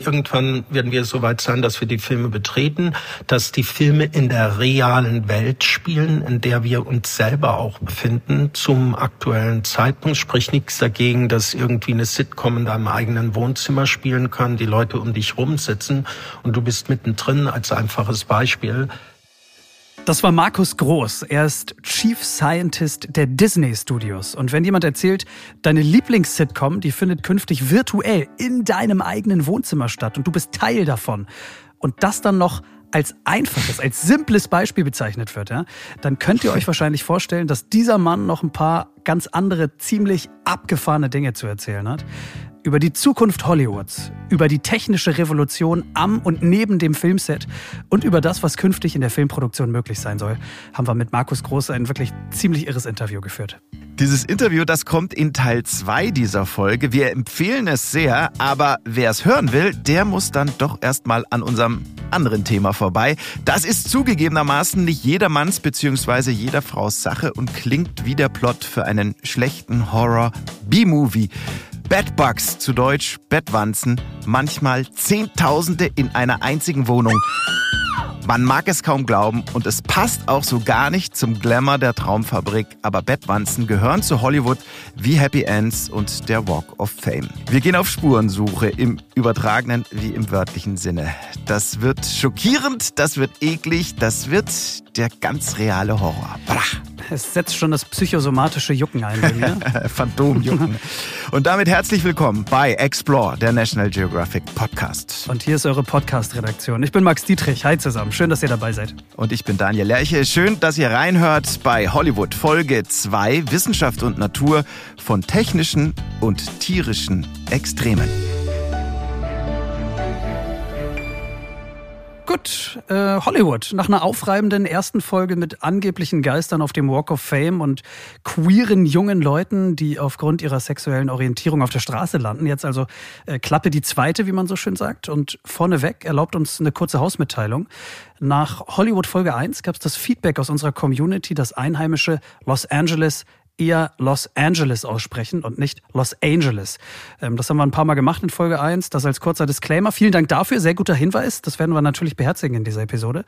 Irgendwann werden wir so weit sein, dass wir die Filme betreten, dass die Filme in der realen Welt spielen, in der wir uns selber auch befinden zum aktuellen Zeitpunkt. Sprich nichts dagegen, dass irgendwie eine Sitcom in deinem eigenen Wohnzimmer spielen kann, die Leute um dich rumsitzen und du bist mittendrin als einfaches Beispiel. Das war Markus Groß. Er ist Chief Scientist der Disney Studios. Und wenn jemand erzählt, deine Lieblings-Sitcom, die findet künftig virtuell in deinem eigenen Wohnzimmer statt und du bist Teil davon und das dann noch als einfaches, als simples Beispiel bezeichnet wird, ja, dann könnt ihr euch wahrscheinlich vorstellen, dass dieser Mann noch ein paar ganz andere, ziemlich abgefahrene Dinge zu erzählen hat über die Zukunft Hollywoods, über die technische Revolution am und neben dem Filmset und über das, was künftig in der Filmproduktion möglich sein soll, haben wir mit Markus Groß ein wirklich ziemlich irres Interview geführt. Dieses Interview, das kommt in Teil 2 dieser Folge. Wir empfehlen es sehr, aber wer es hören will, der muss dann doch erstmal an unserem anderen Thema vorbei. Das ist zugegebenermaßen nicht jedermanns bzw. jeder Frau's Sache und klingt wie der Plot für einen schlechten Horror-B-Movie. Bedbugs, zu Deutsch Bettwanzen, manchmal Zehntausende in einer einzigen Wohnung. Man mag es kaum glauben und es passt auch so gar nicht zum Glamour der Traumfabrik, aber Bettwanzen gehören zu Hollywood wie Happy Ends und der Walk of Fame. Wir gehen auf Spurensuche im übertragenen wie im wörtlichen Sinne. Das wird schockierend, das wird eklig, das wird der ganz reale Horror. Brach. Es setzt schon das psychosomatische Jucken ein bei mir. Phantomjucken. Und damit herzlich willkommen bei Explore, der National Geographic Podcast. Und hier ist eure Podcast-Redaktion. Ich bin Max Dietrich. Hi zusammen. Schön, dass ihr dabei seid. Und ich bin Daniel Lerche. Schön, dass ihr reinhört bei Hollywood Folge 2 Wissenschaft und Natur von technischen und tierischen Extremen. Gut, äh, Hollywood. Nach einer aufreibenden ersten Folge mit angeblichen Geistern auf dem Walk of Fame und queeren jungen Leuten, die aufgrund ihrer sexuellen Orientierung auf der Straße landen. Jetzt also äh, Klappe die zweite, wie man so schön sagt. Und vorneweg erlaubt uns eine kurze Hausmitteilung. Nach Hollywood Folge 1 gab es das Feedback aus unserer Community, dass einheimische Los Angeles eher Los Angeles aussprechen und nicht Los Angeles. Ähm, das haben wir ein paar Mal gemacht in Folge 1. Das als kurzer Disclaimer. Vielen Dank dafür. Sehr guter Hinweis. Das werden wir natürlich beherzigen in dieser Episode.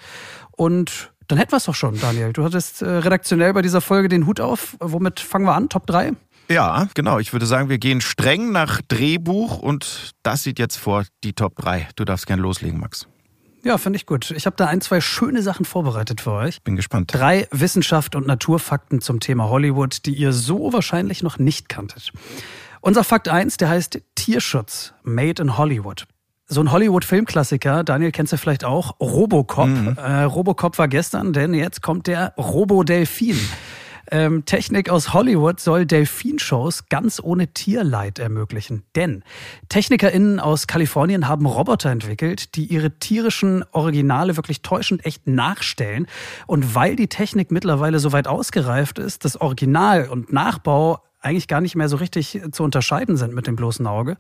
Und dann hätten wir es doch schon, Daniel. Du hattest äh, redaktionell bei dieser Folge den Hut auf. Womit fangen wir an? Top 3? Ja, genau. Ich würde sagen, wir gehen streng nach Drehbuch und das sieht jetzt vor die Top 3. Du darfst gern loslegen, Max. Ja, finde ich gut. Ich habe da ein, zwei schöne Sachen vorbereitet für euch. Bin gespannt. Drei Wissenschaft und Naturfakten zum Thema Hollywood, die ihr so wahrscheinlich noch nicht kanntet. Unser Fakt 1, der heißt Tierschutz, Made in Hollywood. So ein Hollywood-Filmklassiker, Daniel kennst du vielleicht auch, Robocop. Mhm. Äh, Robocop war gestern, denn jetzt kommt der Robodelfin. Ähm, Technik aus Hollywood soll Delfinshows ganz ohne Tierleid ermöglichen. Denn TechnikerInnen aus Kalifornien haben Roboter entwickelt, die ihre tierischen Originale wirklich täuschend echt nachstellen. Und weil die Technik mittlerweile so weit ausgereift ist, das Original und Nachbau eigentlich gar nicht mehr so richtig zu unterscheiden sind mit dem bloßen Auge,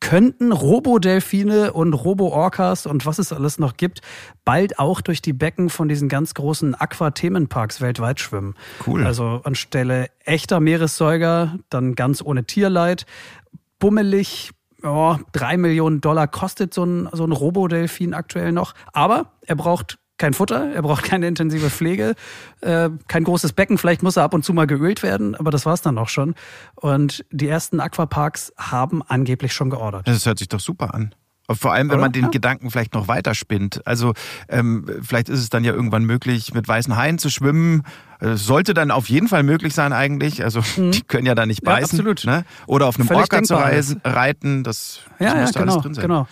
könnten Robodelfine und Robo-Orcas und was es alles noch gibt, bald auch durch die Becken von diesen ganz großen Aquathemenparks weltweit schwimmen. Cool. Also anstelle echter Meeressäuger, dann ganz ohne Tierleid, bummelig, ja, drei Millionen Dollar kostet so ein, so ein Robodelfin aktuell noch. Aber er braucht kein Futter, er braucht keine intensive Pflege, äh, kein großes Becken, vielleicht muss er ab und zu mal geölt werden, aber das war's dann auch schon. Und die ersten Aquaparks haben angeblich schon geordert. Das hört sich doch super an. Vor allem, wenn Oder? man den ja. Gedanken vielleicht noch weiter spinnt. Also ähm, vielleicht ist es dann ja irgendwann möglich, mit weißen Haien zu schwimmen. Das sollte dann auf jeden Fall möglich sein eigentlich. Also mhm. die können ja da nicht beißen. Ja, absolut. Ne? Oder auf einem Völlig Orca zu reisen, reiten. Das, das ja, ja, genau, alles drin sein. Genau.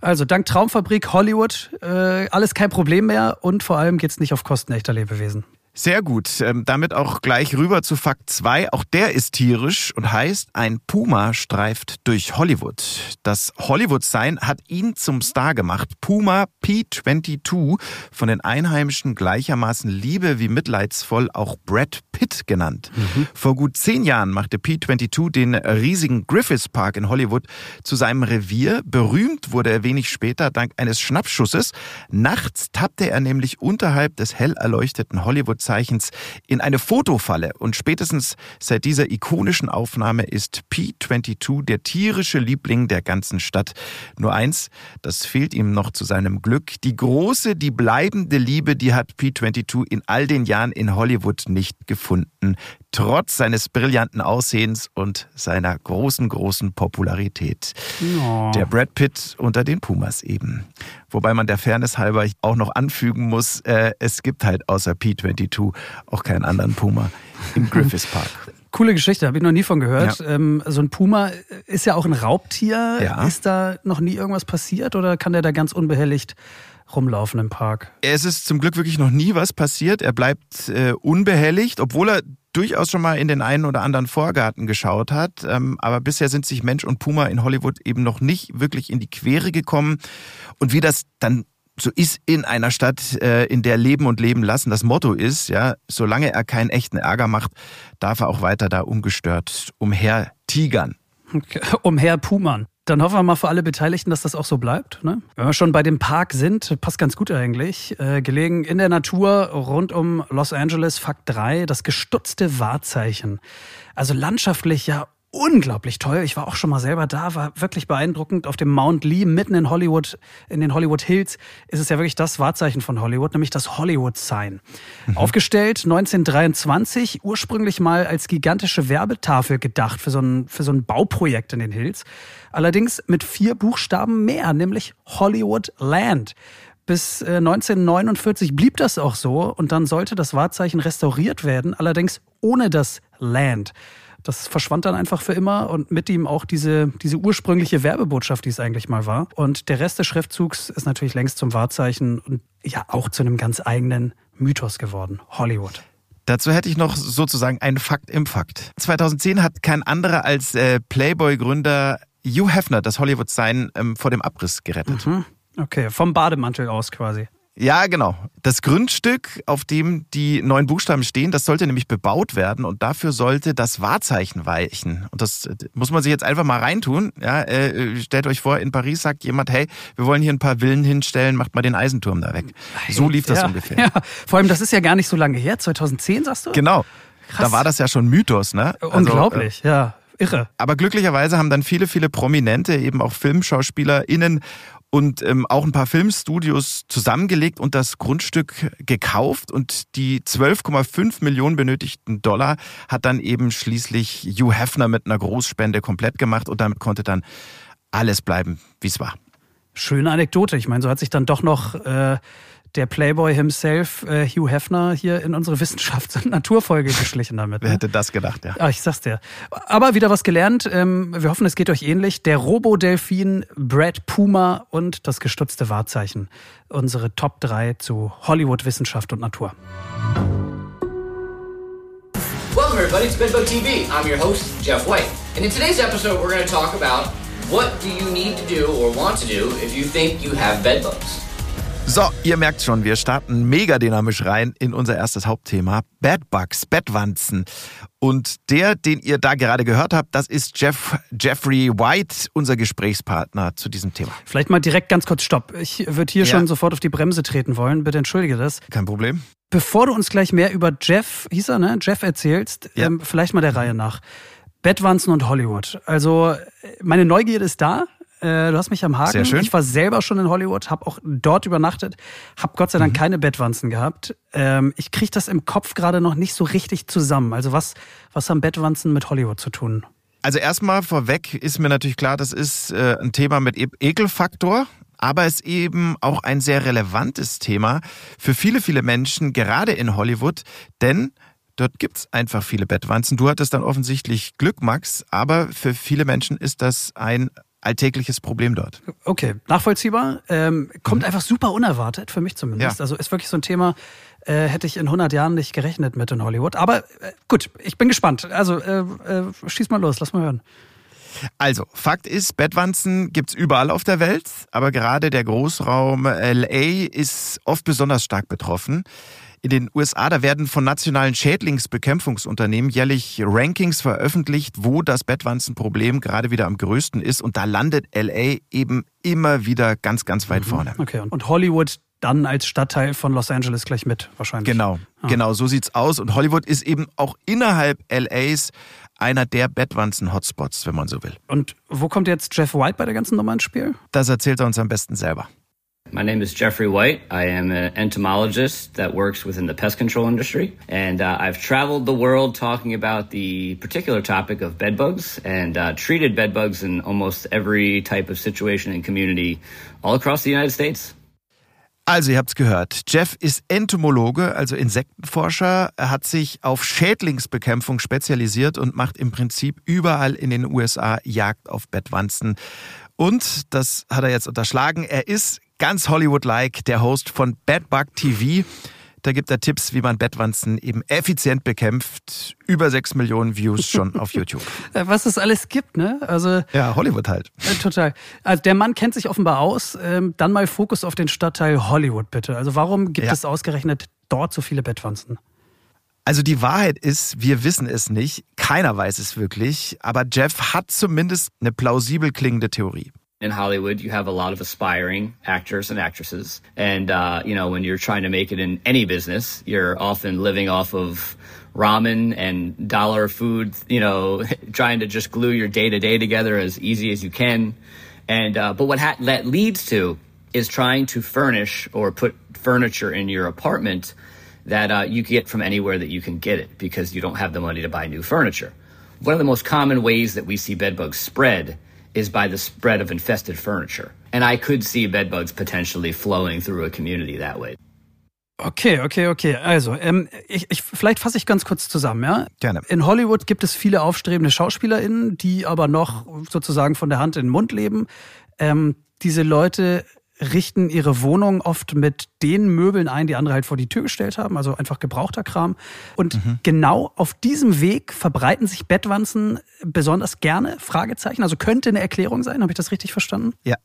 Also dank Traumfabrik Hollywood äh, alles kein Problem mehr und vor allem geht's nicht auf Kosten echter Lebewesen. Sehr gut. Ähm, damit auch gleich rüber zu Fakt 2. Auch der ist tierisch und heißt, ein Puma streift durch Hollywood. Das Hollywood-Sein hat ihn zum Star gemacht. Puma P22, von den Einheimischen gleichermaßen liebe wie mitleidsvoll auch Brad Pitt genannt. Mhm. Vor gut zehn Jahren machte P22 den riesigen Griffiths Park in Hollywood zu seinem Revier. Berühmt wurde er wenig später dank eines Schnappschusses. Nachts tappte er nämlich unterhalb des hell erleuchteten Hollywood Zeichens in eine Fotofalle. Und spätestens seit dieser ikonischen Aufnahme ist P22 der tierische Liebling der ganzen Stadt. Nur eins, das fehlt ihm noch zu seinem Glück. Die große, die bleibende Liebe, die hat P22 in all den Jahren in Hollywood nicht gefunden. Trotz seines brillanten Aussehens und seiner großen, großen Popularität. Oh. Der Brad Pitt unter den Pumas eben. Wobei man der Fairness halber auch noch anfügen muss, äh, es gibt halt außer P22 auch keinen anderen Puma im Griffiths Park. Coole Geschichte, habe ich noch nie von gehört. Ja. Ähm, so ein Puma ist ja auch ein Raubtier. Ja. Ist da noch nie irgendwas passiert oder kann der da ganz unbehelligt rumlaufen im Park? Es ist zum Glück wirklich noch nie was passiert. Er bleibt äh, unbehelligt, obwohl er durchaus schon mal in den einen oder anderen Vorgarten geschaut hat. Ähm, aber bisher sind sich Mensch und Puma in Hollywood eben noch nicht wirklich in die Quere gekommen. Und wie das dann so ist in einer Stadt, äh, in der Leben und leben lassen das Motto ist, ja, solange er keinen echten Ärger macht, darf er auch weiter da ungestört umher tigern. Umher pumern. Dann hoffen wir mal für alle Beteiligten, dass das auch so bleibt. Ne? Wenn wir schon bei dem Park sind, passt ganz gut eigentlich. Äh, gelegen in der Natur rund um Los Angeles, Fakt 3, das gestutzte Wahrzeichen. Also landschaftlich ja unglaublich toll. Ich war auch schon mal selber da, war wirklich beeindruckend. Auf dem Mount Lee, mitten in Hollywood, in den Hollywood Hills, ist es ja wirklich das Wahrzeichen von Hollywood, nämlich das Hollywood Sign. Mhm. Aufgestellt 1923, ursprünglich mal als gigantische Werbetafel gedacht für so ein, für so ein Bauprojekt in den Hills. Allerdings mit vier Buchstaben mehr, nämlich Hollywood Land. Bis 1949 äh, blieb das auch so und dann sollte das Wahrzeichen restauriert werden, allerdings ohne das Land. Das verschwand dann einfach für immer und mit ihm auch diese, diese ursprüngliche Werbebotschaft, die es eigentlich mal war. Und der Rest des Schriftzugs ist natürlich längst zum Wahrzeichen und ja auch zu einem ganz eigenen Mythos geworden. Hollywood. Dazu hätte ich noch sozusagen einen Fakt im Fakt. 2010 hat kein anderer als äh, Playboy-Gründer Hugh Hefner das Hollywood-Sign ähm, vor dem Abriss gerettet. Mhm. Okay, vom Bademantel aus quasi. Ja, genau. Das Grundstück, auf dem die neuen Buchstaben stehen, das sollte nämlich bebaut werden und dafür sollte das Wahrzeichen weichen. Und das muss man sich jetzt einfach mal reintun. Ja, äh, stellt euch vor, in Paris sagt jemand, hey, wir wollen hier ein paar Villen hinstellen, macht mal den Eisenturm da weg. So lief das ja, ungefähr. Ja. Vor allem, das ist ja gar nicht so lange her, 2010 sagst du? Genau. Krass. Da war das ja schon Mythos, ne? Also, Unglaublich, äh, ja. Irre. Aber glücklicherweise haben dann viele, viele Prominente, eben auch FilmschauspielerInnen und ähm, auch ein paar Filmstudios zusammengelegt und das Grundstück gekauft und die 12,5 Millionen benötigten Dollar hat dann eben schließlich Hugh Hefner mit einer Großspende komplett gemacht und damit konnte dann alles bleiben, wie es war. Schöne Anekdote. Ich meine, so hat sich dann doch noch äh, der Playboy himself, äh, Hugh Hefner, hier in unsere Wissenschafts- und Naturfolge geschlichen damit. Wer ne? hätte das gedacht, ja. Ah, ich sag's dir. Aber wieder was gelernt. Ähm, wir hoffen, es geht euch ähnlich. Der Robo-Delfin, Brad Puma und das gestutzte Wahrzeichen. Unsere Top 3 zu Hollywood, Wissenschaft und Natur. Welcome everybody to Bedbug TV. I'm your host, Jeff White. And in today's episode we're going to talk about what do you need to do or want to do if you think you have bedbugs. So, ihr merkt schon, wir starten mega dynamisch rein in unser erstes Hauptthema. Bedbugs, Bettwanzen. Und der, den ihr da gerade gehört habt, das ist Jeff, Jeffrey White, unser Gesprächspartner zu diesem Thema. Vielleicht mal direkt ganz kurz Stopp. Ich würde hier ja. schon sofort auf die Bremse treten wollen. Bitte entschuldige das. Kein Problem. Bevor du uns gleich mehr über Jeff, hieß er, ne? Jeff erzählst, ja. ähm, vielleicht mal der Reihe nach. Bettwanzen und Hollywood. Also meine Neugierde ist da. Äh, du hast mich am Haken. Sehr schön. Ich war selber schon in Hollywood, habe auch dort übernachtet, habe Gott sei Dank mhm. keine Bettwanzen gehabt. Ähm, ich kriege das im Kopf gerade noch nicht so richtig zusammen. Also was, was haben Bettwanzen mit Hollywood zu tun? Also erstmal vorweg ist mir natürlich klar, das ist äh, ein Thema mit e Ekelfaktor. Aber es ist eben auch ein sehr relevantes Thema für viele, viele Menschen, gerade in Hollywood, denn Dort gibt es einfach viele Bettwanzen. Du hattest dann offensichtlich Glück, Max, aber für viele Menschen ist das ein alltägliches Problem dort. Okay, nachvollziehbar. Ähm, kommt mhm. einfach super unerwartet, für mich zumindest. Ja. Also ist wirklich so ein Thema, äh, hätte ich in 100 Jahren nicht gerechnet mit in Hollywood. Aber äh, gut, ich bin gespannt. Also äh, äh, schieß mal los, lass mal hören. Also, Fakt ist, Bettwanzen gibt's überall auf der Welt, aber gerade der Großraum LA ist oft besonders stark betroffen. In den USA, da werden von nationalen Schädlingsbekämpfungsunternehmen jährlich Rankings veröffentlicht, wo das Bettwanzenproblem gerade wieder am größten ist. Und da landet LA eben immer wieder ganz, ganz weit mhm. vorne. Okay, und Hollywood dann als Stadtteil von Los Angeles gleich mit, wahrscheinlich. Genau, ah. genau, so sieht's aus. Und Hollywood ist eben auch innerhalb LAs einer der Bettwanzen-Hotspots, wenn man so will. Und wo kommt jetzt Jeff White bei der ganzen Nummer ins Spiel? Das erzählt er uns am besten selber. My name is Jeffrey White. I am an entomologist that works within the pest control industry. And uh, I've traveled the world talking about the particular topic of bedbugs and uh, treated bedbugs in almost every type of situation and community all across the United States. Also, ihr habt's gehört. Jeff ist Entomologe, also Insektenforscher. Er hat sich auf Schädlingsbekämpfung spezialisiert und macht im Prinzip überall in den USA Jagd auf Bettwanzen. Und, das hat er jetzt unterschlagen, er ist ganz Hollywood-like, der Host von Bad Bug TV. Da gibt er Tipps, wie man Bettwanzen eben effizient bekämpft. Über sechs Millionen Views schon auf YouTube. Was es alles gibt, ne? Also ja, Hollywood halt. Äh, total. Also der Mann kennt sich offenbar aus. Ähm, dann mal Fokus auf den Stadtteil Hollywood bitte. Also warum gibt ja. es ausgerechnet dort so viele Bettwanzen? Also die Wahrheit ist, wir wissen es nicht. Keiner weiß es wirklich. Aber Jeff hat zumindest eine plausibel klingende Theorie. in Hollywood, you have a lot of aspiring actors and actresses. And, uh, you know, when you're trying to make it in any business, you're often living off of ramen and dollar food, you know, trying to just glue your day to day together as easy as you can. And, uh, but what ha- that leads to is trying to furnish or put furniture in your apartment that uh, you get from anywhere that you can get it because you don't have the money to buy new furniture. One of the most common ways that we see bedbugs spread is by the spread of infested furniture. And I could see bedbugs potentially flowing through a community that way. Okay, okay, okay. Also, ähm, ich, ich, vielleicht fasse ich ganz kurz zusammen, ja? Gerne. In Hollywood gibt es viele aufstrebende SchauspielerInnen, die aber noch sozusagen von der Hand in den Mund leben. Ähm, diese Leute richten ihre Wohnung oft mit den Möbeln ein, die andere halt vor die Tür gestellt haben, also einfach gebrauchter Kram. Und mhm. genau auf diesem Weg verbreiten sich Bettwanzen besonders gerne? Fragezeichen. Also könnte eine Erklärung sein, habe ich das richtig verstanden? Ja.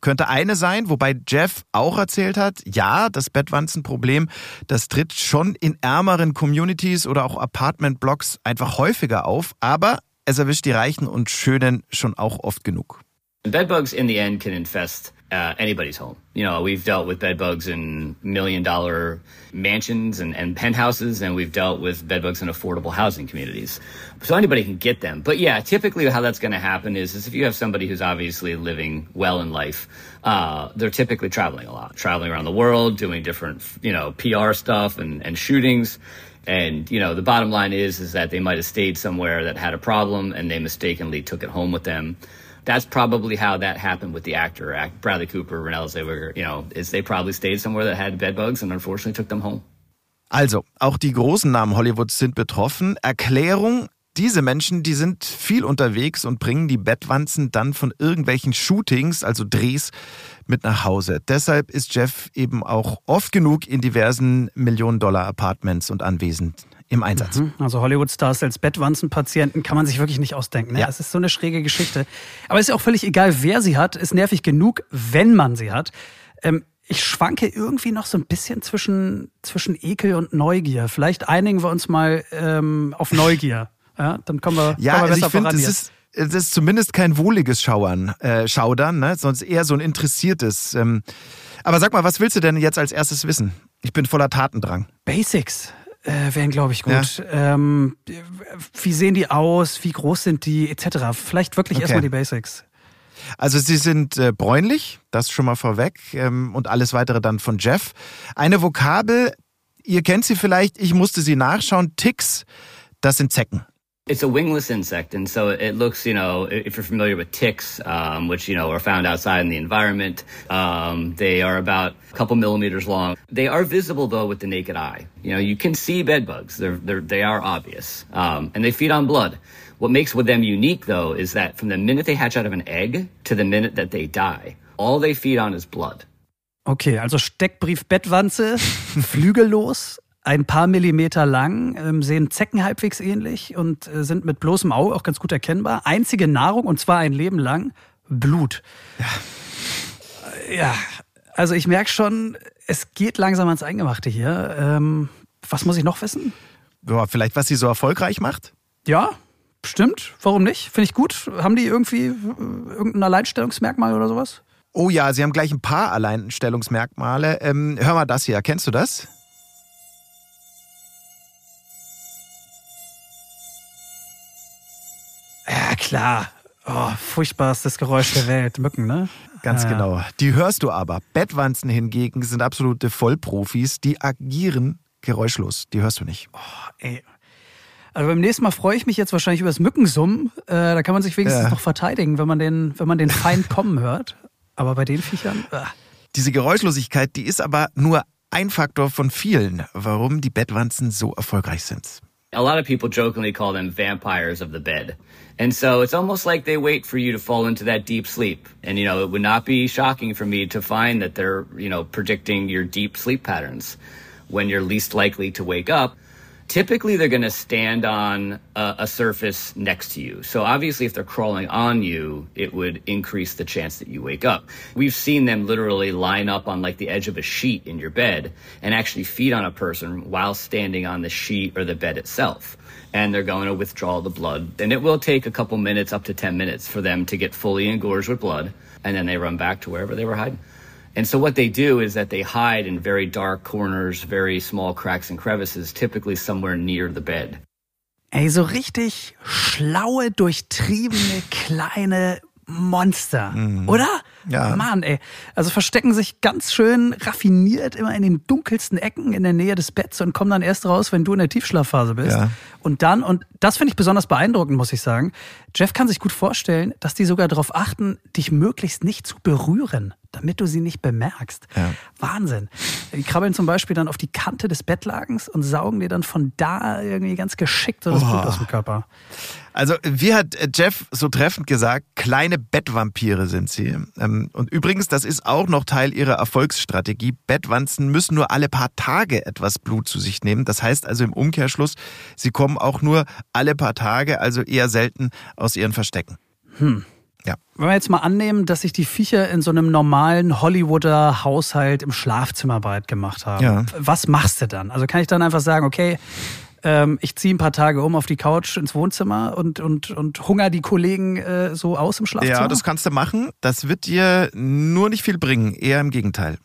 Könnte eine sein, wobei Jeff auch erzählt hat, ja, das Bettwanzenproblem, das tritt schon in ärmeren Communities oder auch Apartmentblocks einfach häufiger auf, aber es erwischt die Reichen und Schönen schon auch oft genug. Bedbugs in the end can infest uh, anybody's home. You know, we've dealt with bed bugs in million dollar mansions and, and penthouses, and we've dealt with bed bugs in affordable housing communities. So anybody can get them. But yeah, typically how that's going to happen is, is if you have somebody who's obviously living well in life, uh, they're typically traveling a lot, traveling around the world, doing different, you know, PR stuff and, and shootings. And, you know, the bottom line is, is that they might have stayed somewhere that had a problem and they mistakenly took it home with them that's probably how that happened with the actor, Bradley Cooper, Renelle Zellweger. You know, is they probably stayed somewhere that had bed and unfortunately took them home. Also, auch die großen Namen Hollywoods sind betroffen. Erklärung, diese Menschen, die sind viel unterwegs und bringen die Bettwanzen dann von irgendwelchen Shootings, also Drehs, mit nach Hause. Deshalb ist Jeff eben auch oft genug in diversen Millionen-Dollar-Apartments und Anwesen im Einsatz. Mhm. Also Hollywood-Stars als Bettwanzenpatienten kann man sich wirklich nicht ausdenken. Ne? Ja. Das ist so eine schräge Geschichte. Aber es ist ja auch völlig egal, wer sie hat. Ist nervig genug, wenn man sie hat. Ähm, ich schwanke irgendwie noch so ein bisschen zwischen, zwischen Ekel und Neugier. Vielleicht einigen wir uns mal ähm, auf Neugier. Ja, dann kommen wir, ja, kommen wir also ich finde, es ist, es ist zumindest kein wohliges Schauern, äh, Schaudern, ne? sonst eher so ein interessiertes. Ähm. Aber sag mal, was willst du denn jetzt als erstes wissen? Ich bin voller Tatendrang. Basics äh, wären, glaube ich, gut. Ja. Ähm, wie sehen die aus? Wie groß sind die? Etc. Vielleicht wirklich okay. erstmal die Basics. Also sie sind äh, bräunlich, das schon mal vorweg, ähm, und alles weitere dann von Jeff. Eine Vokabel, ihr kennt sie vielleicht, ich musste sie nachschauen, Ticks, das sind Zecken. It's a wingless insect, and so it looks, you know, if you're familiar with ticks, um, which, you know, are found outside in the environment, um, they are about a couple millimeters long. They are visible, though, with the naked eye. You know, you can see bed bugs. They're, they're, they are obvious. Um, and they feed on blood. What makes them unique, though, is that from the minute they hatch out of an egg to the minute that they die, all they feed on is blood. Okay, also Steckbrief Bettwanze, flügellos, ein paar Millimeter lang, ähm, sehen Zecken halbwegs ähnlich und äh, sind mit bloßem Auge auch ganz gut erkennbar. Einzige Nahrung, und zwar ein Leben lang, Blut. Ja, ja also ich merke schon, es geht langsam ans Eingemachte hier. Ähm, was muss ich noch wissen? Ja, vielleicht, was sie so erfolgreich macht? Ja, stimmt. Warum nicht? Finde ich gut. Haben die irgendwie äh, irgendein Alleinstellungsmerkmal oder sowas? Oh ja, sie haben gleich ein paar Alleinstellungsmerkmale. Ähm, hör mal das hier, kennst du das? Ja, klar. Oh, furchtbarstes Geräusch der Welt. Mücken, ne? Ganz Ja, genau. Die hörst du aber. Bettwanzen hingegen sind absolute Vollprofis. Die agieren geräuschlos. Die hörst du nicht. Ey. Also beim nächsten Mal freue ich mich jetzt wahrscheinlich über das Mückensummen. Äh, da kann man sich wenigstens Ja. noch verteidigen, wenn man den, wenn man den Feind kommen hört. Aber bei den Viechern. Äh. Diese Geräuschlosigkeit, die ist aber nur ein Faktor von vielen, warum die Bettwanzen so erfolgreich sind. A lot of people jokingly call them vampires of the bed. And so it's almost like they wait for you to fall into that deep sleep. And, you know, it would not be shocking for me to find that they're, you know, predicting your deep sleep patterns when you're least likely to wake up. Typically, they're going to stand on a, a surface next to you. So obviously, if they're crawling on you, it would increase the chance that you wake up. We've seen them literally line up on like the edge of a sheet in your bed and actually feed on a person while standing on the sheet or the bed itself. And they're going to withdraw the blood. And it will take a couple minutes, up to 10 minutes, for them to get fully engorged with blood. And then they run back to wherever they were hiding. And so what they do is that they hide in very dark corners, very small cracks and crevices, typically somewhere near the bed. Ey, so richtig schlaue, durchtriebene, kleine Monster. Oder? Ja. Mann, ey. Also verstecken sich ganz schön raffiniert immer in den dunkelsten Ecken in der Nähe des Betts und kommen dann erst raus, wenn du in der Tiefschlafphase bist. Ja. Und dann, und das finde ich besonders beeindruckend, muss ich sagen, Jeff kann sich gut vorstellen, dass die sogar darauf achten, dich möglichst nicht zu berühren, damit du sie nicht bemerkst. Ja. Wahnsinn. Die krabbeln zum Beispiel dann auf die Kante des Bettlagens und saugen dir dann von da irgendwie ganz geschickt so das Blut aus dem Körper. Also, wie hat äh, Jeff so treffend gesagt, kleine Bettvampire sind sie. Ähm, Und übrigens, das ist auch noch Teil ihrer Erfolgsstrategie. Bettwanzen müssen nur alle paar Tage etwas Blut zu sich nehmen. Das heißt also im Umkehrschluss, sie kommen auch nur alle paar Tage, also eher selten aus ihren Verstecken. Ja. Wenn wir jetzt mal annehmen, dass sich die Viecher in so einem normalen Hollywooder Haushalt im Schlafzimmer breit gemacht haben, Ja. was machst du dann? Also kann ich dann einfach sagen, okay, ähm, ich ziehe ein paar Tage um auf die Couch ins Wohnzimmer und, und, und hunger die Kollegen äh, so aus im Schlafzimmer? Ja, das kannst du machen. Das wird dir nur nicht viel bringen, eher im Gegenteil.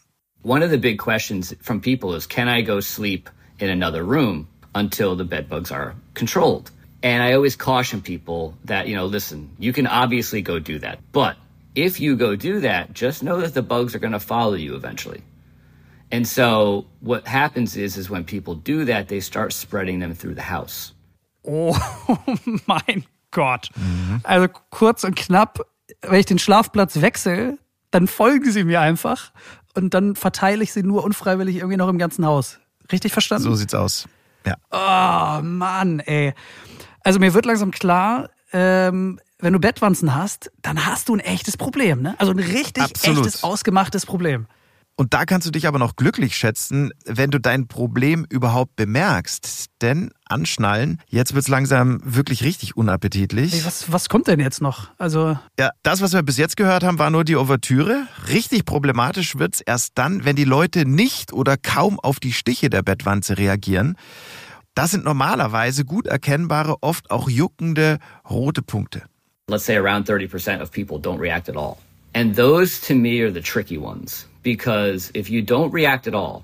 One of the big questions from people is can I go sleep in another room until the bed bugs are controlled? And I always caution people that, you know, listen, you can obviously go do that. But if you go do that, just know that the bugs are going to follow you eventually. And so what happens is is when people do that, they start spreading them through the house. Oh mein Gott. Also kurz und knapp, wenn ich den Schlafplatz wechsle, dann folgen sie mir einfach und dann verteile ich sie nur unfreiwillig irgendwie noch im ganzen Haus. Richtig verstanden? So sieht's aus. Ja. Oh Mann, ey. Also mir wird langsam klar, ähm, wenn du Bettwanzen hast, dann hast du ein echtes Problem, ne? Also ein richtig Absolut. echtes, ausgemachtes Problem. Und da kannst du dich aber noch glücklich schätzen, wenn du dein Problem überhaupt bemerkst. Denn anschnallen, jetzt wird's langsam wirklich richtig unappetitlich. Ey, was, was kommt denn jetzt noch? Also, Ja, das, was wir bis jetzt gehört haben, war nur die Ouvertüre. Richtig problematisch wird's erst dann, wenn die Leute nicht oder kaum auf die Stiche der Bettwanze reagieren. Das sind normalerweise gut erkennbare, oft auch juckende rote Punkte. let's say around 30% of people don't react at all. And those to me are the tricky ones because if you don't react at all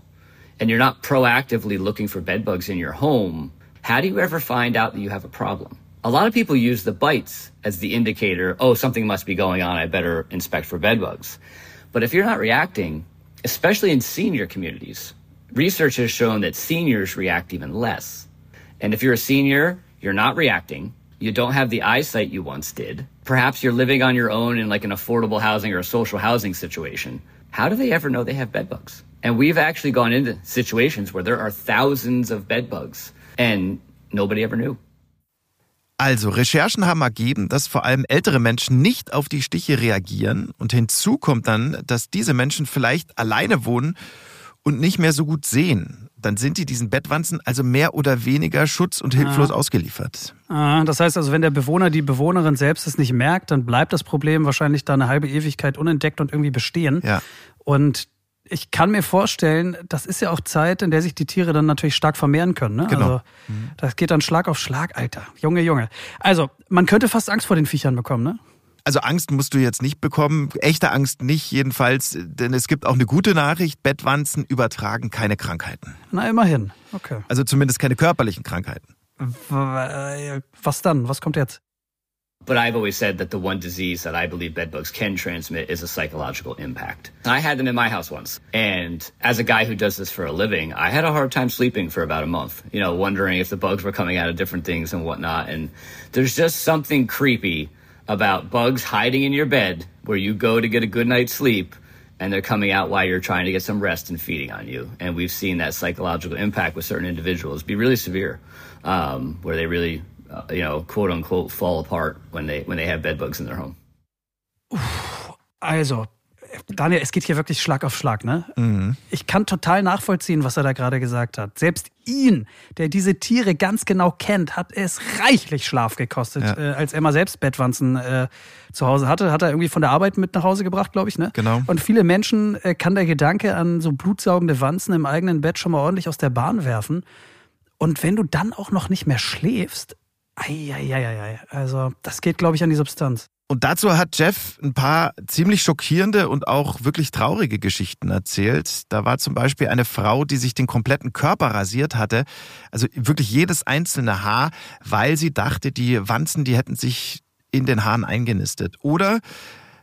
and you're not proactively looking for bed bugs in your home, how do you ever find out that you have a problem? A lot of people use the bites as the indicator, oh, something must be going on, I better inspect for bed bugs. But if you're not reacting, especially in senior communities, research has shown that seniors react even less. And if you're a senior, you're not reacting. You don't have the eyesight you once did. Perhaps you're living on your own in like an affordable housing or a social housing situation. How do they ever know they have bedbugs? And we've actually gone into situations where there are thousands of bedbugs and nobody ever knew. Also, Recherchen haben ergeben, dass vor allem ältere Menschen nicht auf die Stiche reagieren. Und hinzu kommt dann, dass diese Menschen vielleicht alleine wohnen und nicht mehr so gut sehen. Dann sind die diesen Bettwanzen also mehr oder weniger schutz- und hilflos ausgeliefert. ah, das heißt also, wenn der Bewohner, die Bewohnerin selbst es nicht merkt, dann bleibt das Problem wahrscheinlich da eine halbe Ewigkeit unentdeckt und irgendwie bestehen. Ja. Und ich kann mir vorstellen, das ist ja auch Zeit, in der sich die Tiere dann natürlich stark vermehren können. Ne? Genau. Also, das geht dann Schlag auf Schlag, Alter. Junge, Junge. Also, man könnte fast Angst vor den Viechern bekommen, ne? Also Angst musst du jetzt nicht bekommen, echte Angst nicht jedenfalls, denn es gibt auch eine gute Nachricht, Bettwanzen übertragen keine Krankheiten. Na immerhin, okay. Also zumindest keine körperlichen Krankheiten. Was dann? Was kommt jetzt? But I've always said that the one disease that I believe bedbugs can transmit is a psychological impact. I had them in my house once. And as a guy who does this for a living, I had a hard time sleeping for about a month, you know, wondering if the bugs were coming out of different things and whatnot. And there's just something creepy about bugs hiding in your bed where you go to get a good night's sleep and they're coming out while you're trying to get some rest and feeding on you. And we've seen that psychological impact with certain individuals be really severe, um, where they really uh, you know, quote unquote, fall apart when they when they have bed bugs in their home. Also, Daniel, es geht hier wirklich Schlag auf Schlag, ne? Mhm. Ich kann total nachvollziehen, was er da gerade gesagt hat. Selbst ihn, der diese Tiere ganz genau kennt, hat es reichlich Schlaf gekostet, ja. äh, als er mal selbst Bettwanzen äh, zu Hause hatte. Hat er irgendwie von der Arbeit mit nach Hause gebracht, glaube ich, ne? Genau. Und viele Menschen äh, kann der Gedanke an so blutsaugende Wanzen im eigenen Bett schon mal ordentlich aus der Bahn werfen. Und wenn du dann auch noch nicht mehr schläfst, Eieieiei. Also, das geht, glaube ich, an die Substanz. Und dazu hat Jeff ein paar ziemlich schockierende und auch wirklich traurige Geschichten erzählt. Da war zum Beispiel eine Frau, die sich den kompletten Körper rasiert hatte, also wirklich jedes einzelne Haar, weil sie dachte, die Wanzen, die hätten sich in den Haaren eingenistet. Oder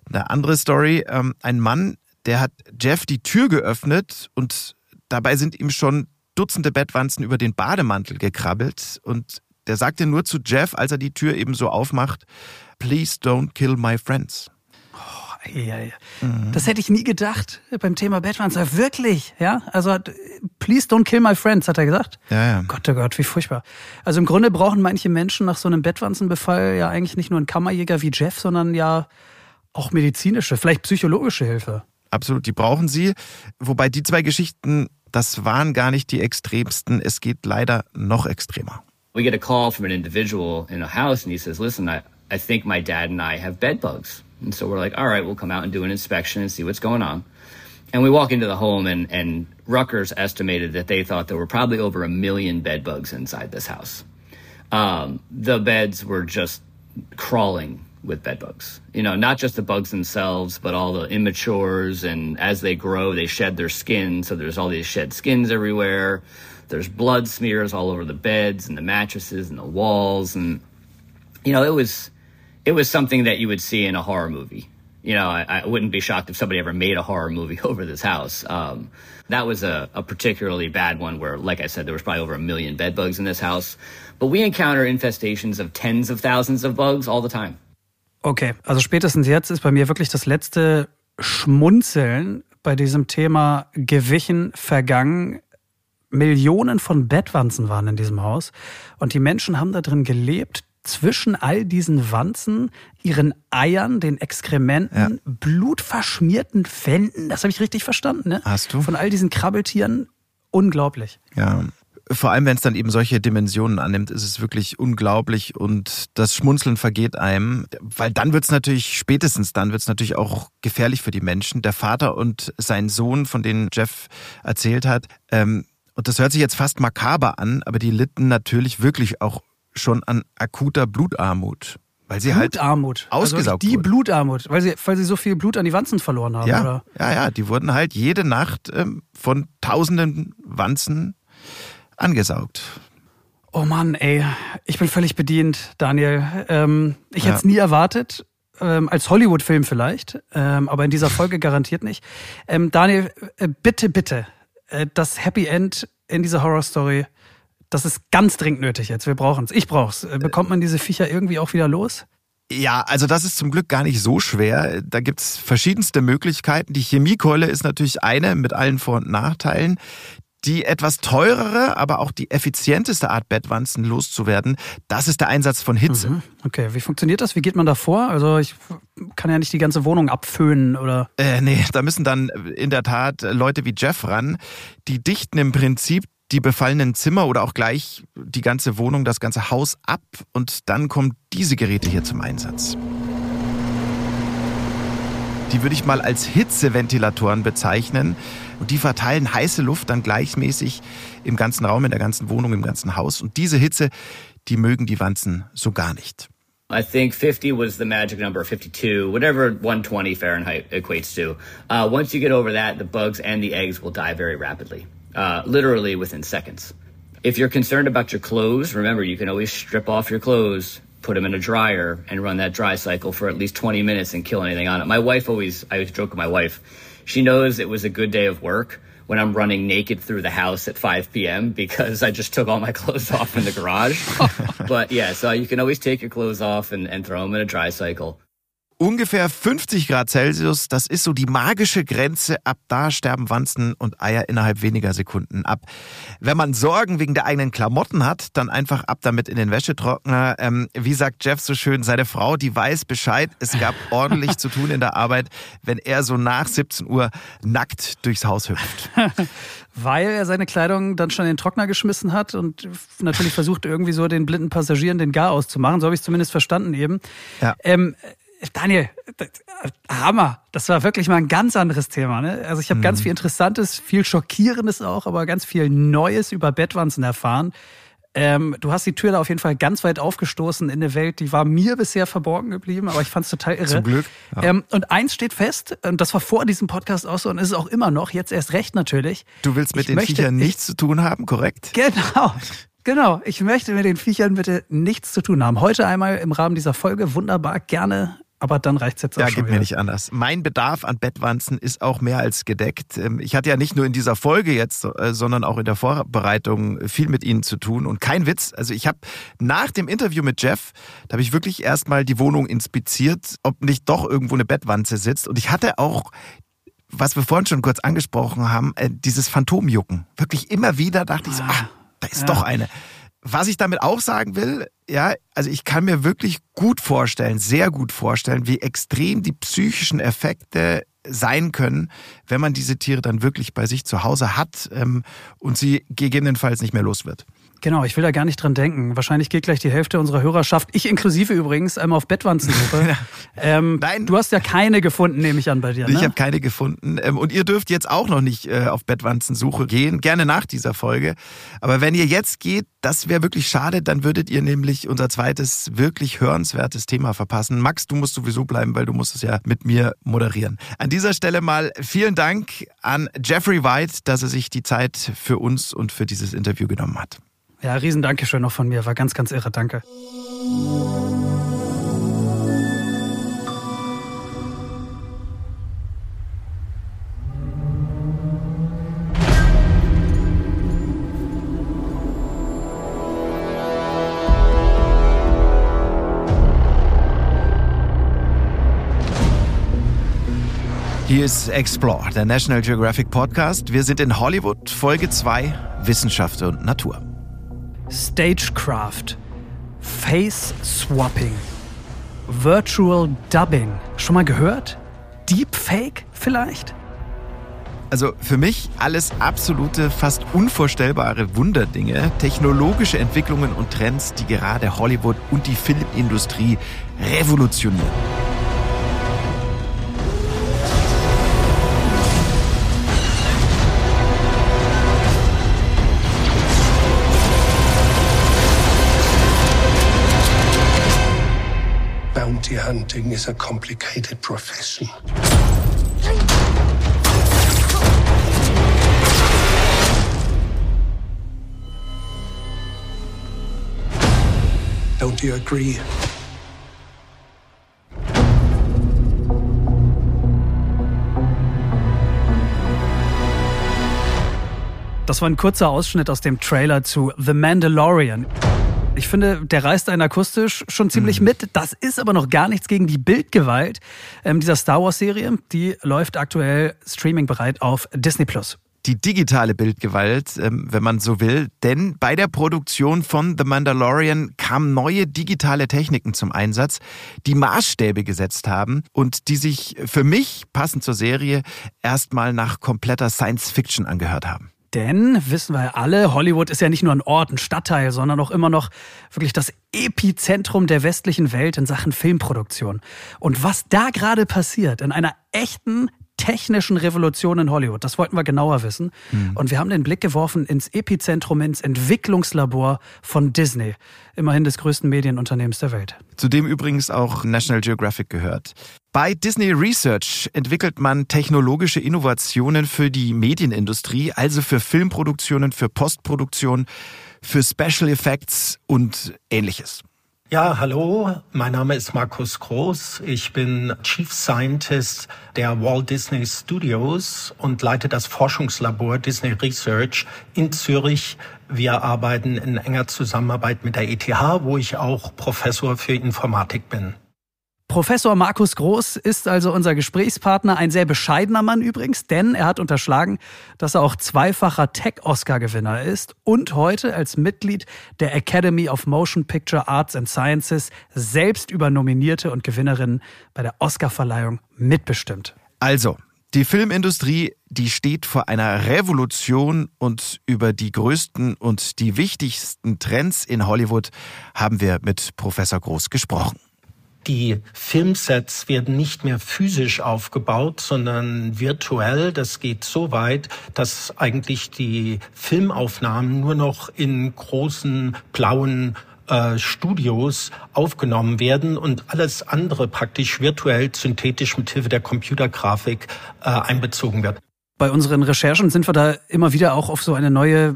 eine andere Story, ähm, ein Mann, der hat Jeff die Tür geöffnet und dabei sind ihm schon Dutzende Bettwanzen über den Bademantel gekrabbelt und der sagte nur zu Jeff, als er die Tür eben so aufmacht, Please don't kill my friends. Oh, ja, ja. Mhm. Das hätte ich nie gedacht beim Thema Batman. Wirklich, ja? Also, please don't kill my friends, hat er gesagt. Ja, ja. Gott, oh Gott, wie furchtbar. Also im Grunde brauchen manche Menschen nach so einem Bettwanzenbefall ja eigentlich nicht nur einen Kammerjäger wie Jeff, sondern ja auch medizinische, vielleicht psychologische Hilfe. Absolut, die brauchen sie. Wobei die zwei Geschichten, das waren gar nicht die extremsten. Es geht leider noch extremer. we get a call from an individual in a house and he says, listen, I, I think my dad and I have bed bugs. And so we're like, all right, we'll come out and do an inspection and see what's going on. And we walk into the home and, and Rutgers estimated that they thought there were probably over a million bed bugs inside this house. Um, the beds were just crawling with bed bugs. You know, not just the bugs themselves, but all the immatures. And as they grow, they shed their skin. So there's all these shed skins everywhere. There's blood smears all over the beds and the mattresses and the walls, and you know it was it was something that you would see in a horror movie. You know, I, I wouldn't be shocked if somebody ever made a horror movie over this house. Um, that was a, a particularly bad one where, like I said, there was probably over a million bed bugs in this house. But we encounter infestations of tens of thousands of bugs all the time. Okay, also spätestens jetzt ist bei mir wirklich das letzte Schmunzeln bei diesem Thema gewichen, vergangen. Millionen von Bettwanzen waren in diesem Haus und die Menschen haben da drin gelebt, zwischen all diesen Wanzen, ihren Eiern, den Exkrementen, ja. blutverschmierten Fänden, das habe ich richtig verstanden, ne? Hast du? Von all diesen Krabbeltieren, unglaublich. Ja. Vor allem, wenn es dann eben solche Dimensionen annimmt, ist es wirklich unglaublich und das Schmunzeln vergeht einem, weil dann wird es natürlich, spätestens dann wird es natürlich auch gefährlich für die Menschen. Der Vater und sein Sohn, von denen Jeff erzählt hat, ähm, und das hört sich jetzt fast makaber an, aber die litten natürlich wirklich auch schon an akuter Blutarmut. Weil sie halt Blutarmut. halt ausgesaugt also die wurden. Blutarmut, weil sie, weil sie so viel Blut an die Wanzen verloren haben, ja, oder? Ja, ja, die wurden halt jede Nacht ähm, von tausenden Wanzen angesaugt. Oh Mann, ey, ich bin völlig bedient, Daniel. Ähm, ich ja. hätte es nie erwartet, ähm, als Hollywood-Film vielleicht, ähm, aber in dieser Folge garantiert nicht. Ähm, Daniel, äh, bitte, bitte, äh, das Happy End in dieser Horror-Story, das ist ganz dringend nötig jetzt. Wir brauchen es. Ich brauch's. Äh, bekommt man diese Viecher irgendwie auch wieder los? Ja, also das ist zum Glück gar nicht so schwer. Da gibt's verschiedenste Möglichkeiten. Die Chemiekeule ist natürlich eine mit allen Vor- und Nachteilen. Die etwas teurere, aber auch die effizienteste Art, Bettwanzen loszuwerden, das ist der Einsatz von Hitze. Mhm. Okay, wie funktioniert das? Wie geht man da vor? Also ich kann ja nicht die ganze Wohnung abföhnen, oder? Äh, nee, da müssen dann in der Tat Leute wie Jeff ran. Die dichten im Prinzip die befallenen Zimmer oder auch gleich die ganze Wohnung, das ganze Haus ab und dann kommen diese Geräte hier zum Einsatz. Die würde ich mal als Hitzeventilatoren bezeichnen. Und die verteilen heiße Luft dann gleichmäßig im ganzen Raum, in der ganzen Wohnung, im ganzen Haus. Und diese Hitze, die mögen die Wanzen so gar nicht. I think 50 was the magic number, 52, whatever 120 Fahrenheit equates to. Uh, once you get over that, the bugs and the eggs will die very rapidly, uh, literally within seconds. If you're concerned about your clothes, remember you can always strip off your clothes, put them in a dryer, and run that dry cycle for at least 20 minutes and kill anything on it. My wife always, I always joke with my wife, she knows it was a good day of work when I'm running naked through the house at 5 p.m. because I just took all my clothes off in the garage. but yeah, so you can always take your clothes off and, and throw them in a dry cycle. Ungefähr 50 Grad Celsius, das ist so die magische Grenze. Ab da sterben Wanzen und Eier innerhalb weniger Sekunden ab. Wenn man Sorgen wegen der eigenen Klamotten hat, dann einfach ab damit in den Wäschetrockner. Ähm, wie sagt Jeff so schön, seine Frau, die weiß Bescheid. Es gab ordentlich zu tun in der Arbeit, wenn er so nach 17 Uhr nackt durchs Haus hüpft. Weil er seine Kleidung dann schon in den Trockner geschmissen hat und natürlich versucht, irgendwie so den blinden Passagieren den Gar auszumachen. So habe ich es zumindest verstanden eben. Ja. Ähm, Daniel, Hammer. Das war wirklich mal ein ganz anderes Thema. Ne? Also ich habe mhm. ganz viel Interessantes, viel Schockierendes auch, aber ganz viel Neues über Bettwanzen erfahren. Ähm, du hast die Tür da auf jeden Fall ganz weit aufgestoßen in eine Welt, die war mir bisher verborgen geblieben, aber ich fand es total irre. Zum Glück. Ja. Ähm, und eins steht fest, und das war vor diesem Podcast auch so und ist es auch immer noch, jetzt erst recht natürlich. Du willst mit ich den möchte, Viechern nichts ich, zu tun haben, korrekt? Genau. Genau, ich möchte mit den Viechern bitte nichts zu tun haben. Heute einmal im Rahmen dieser Folge wunderbar gerne aber dann reicht's jetzt auch ja, schon. Ja, geht mir nicht anders. Mein Bedarf an Bettwanzen ist auch mehr als gedeckt. Ähm, ich hatte ja nicht nur in dieser Folge jetzt, äh, sondern auch in der Vorbereitung viel mit Ihnen zu tun. Und kein Witz, also ich habe nach dem Interview mit Jeff, da habe ich wirklich erstmal die Wohnung inspiziert, ob nicht doch irgendwo eine Bettwanze sitzt. Und ich hatte auch was wir vorhin schon kurz angesprochen haben, äh, dieses Phantomjucken. Wirklich immer wieder dachte ich so, ah, da ist ja. doch eine. Was ich damit auch sagen will, ja, also ich kann mir wirklich gut vorstellen, sehr gut vorstellen, wie extrem die psychischen Effekte sein können, wenn man diese Tiere dann wirklich bei sich zu Hause hat ähm, und sie gegebenenfalls nicht mehr los wird. Genau, ich will da gar nicht dran denken. Wahrscheinlich geht gleich die Hälfte unserer Hörerschaft, ich inklusive übrigens, einmal auf Bettwanzensuche. ähm, Nein. Du hast ja keine gefunden, nehme ich an bei dir. Ne? Ich habe keine gefunden. Ähm, und ihr dürft jetzt auch noch nicht äh, auf Bettwanzensuche gehen, gerne nach dieser Folge. Aber wenn ihr jetzt geht, das wäre wirklich schade, dann würdet ihr nämlich unser zweites wirklich hörenswertes Thema verpassen. Max, du musst sowieso bleiben, weil du musst es ja mit mir moderieren. An dieser Stelle mal vielen Dank an Jeffrey White, dass er sich die Zeit für uns und für dieses Interview genommen hat. Ja, riesen Dankeschön noch von mir. War ganz, ganz irre. Danke. Hier ist Explore, der National Geographic Podcast. Wir sind in Hollywood, Folge 2, Wissenschaft und Natur. Stagecraft, Face Swapping, Virtual Dubbing. Schon mal gehört? Deepfake vielleicht? Also für mich alles absolute, fast unvorstellbare Wunderdinge, technologische Entwicklungen und Trends, die gerade Hollywood und die Filmindustrie revolutionieren. Bounty hunting is a complicated profession. Don't you agree? Das war ein kurzer Ausschnitt aus dem Trailer zu The Mandalorian. Ich finde, der reißt einen akustisch schon ziemlich mhm. mit. Das ist aber noch gar nichts gegen die Bildgewalt ähm, dieser Star Wars-Serie. Die läuft aktuell streamingbereit auf Disney Plus die digitale Bildgewalt, ähm, wenn man so will. Denn bei der Produktion von The Mandalorian kamen neue digitale Techniken zum Einsatz, die Maßstäbe gesetzt haben und die sich für mich, passend zur Serie, erstmal nach kompletter Science Fiction angehört haben. Denn, wissen wir alle, Hollywood ist ja nicht nur ein Ort, ein Stadtteil, sondern auch immer noch wirklich das Epizentrum der westlichen Welt in Sachen Filmproduktion. Und was da gerade passiert, in einer echten technischen Revolution in Hollywood. Das wollten wir genauer wissen. Mhm. Und wir haben den Blick geworfen ins Epizentrum, ins Entwicklungslabor von Disney, immerhin des größten Medienunternehmens der Welt. Zu dem übrigens auch National Geographic gehört. Bei Disney Research entwickelt man technologische Innovationen für die Medienindustrie, also für Filmproduktionen, für Postproduktion, für Special Effects und ähnliches. Ja, hallo, mein Name ist Markus Groß. Ich bin Chief Scientist der Walt Disney Studios und leite das Forschungslabor Disney Research in Zürich. Wir arbeiten in enger Zusammenarbeit mit der ETH, wo ich auch Professor für Informatik bin. Professor Markus Groß ist also unser Gesprächspartner, ein sehr bescheidener Mann übrigens, denn er hat unterschlagen, dass er auch zweifacher Tech-Oscar-Gewinner ist und heute als Mitglied der Academy of Motion Picture Arts and Sciences selbst über Nominierte und Gewinnerinnen bei der Oscarverleihung mitbestimmt. Also, die Filmindustrie, die steht vor einer Revolution und über die größten und die wichtigsten Trends in Hollywood haben wir mit Professor Groß gesprochen. Die Filmsets werden nicht mehr physisch aufgebaut, sondern virtuell. Das geht so weit, dass eigentlich die Filmaufnahmen nur noch in großen blauen äh, Studios aufgenommen werden und alles andere praktisch virtuell, synthetisch mit Hilfe der Computergrafik äh, einbezogen wird. Bei unseren Recherchen sind wir da immer wieder auch auf so eine neue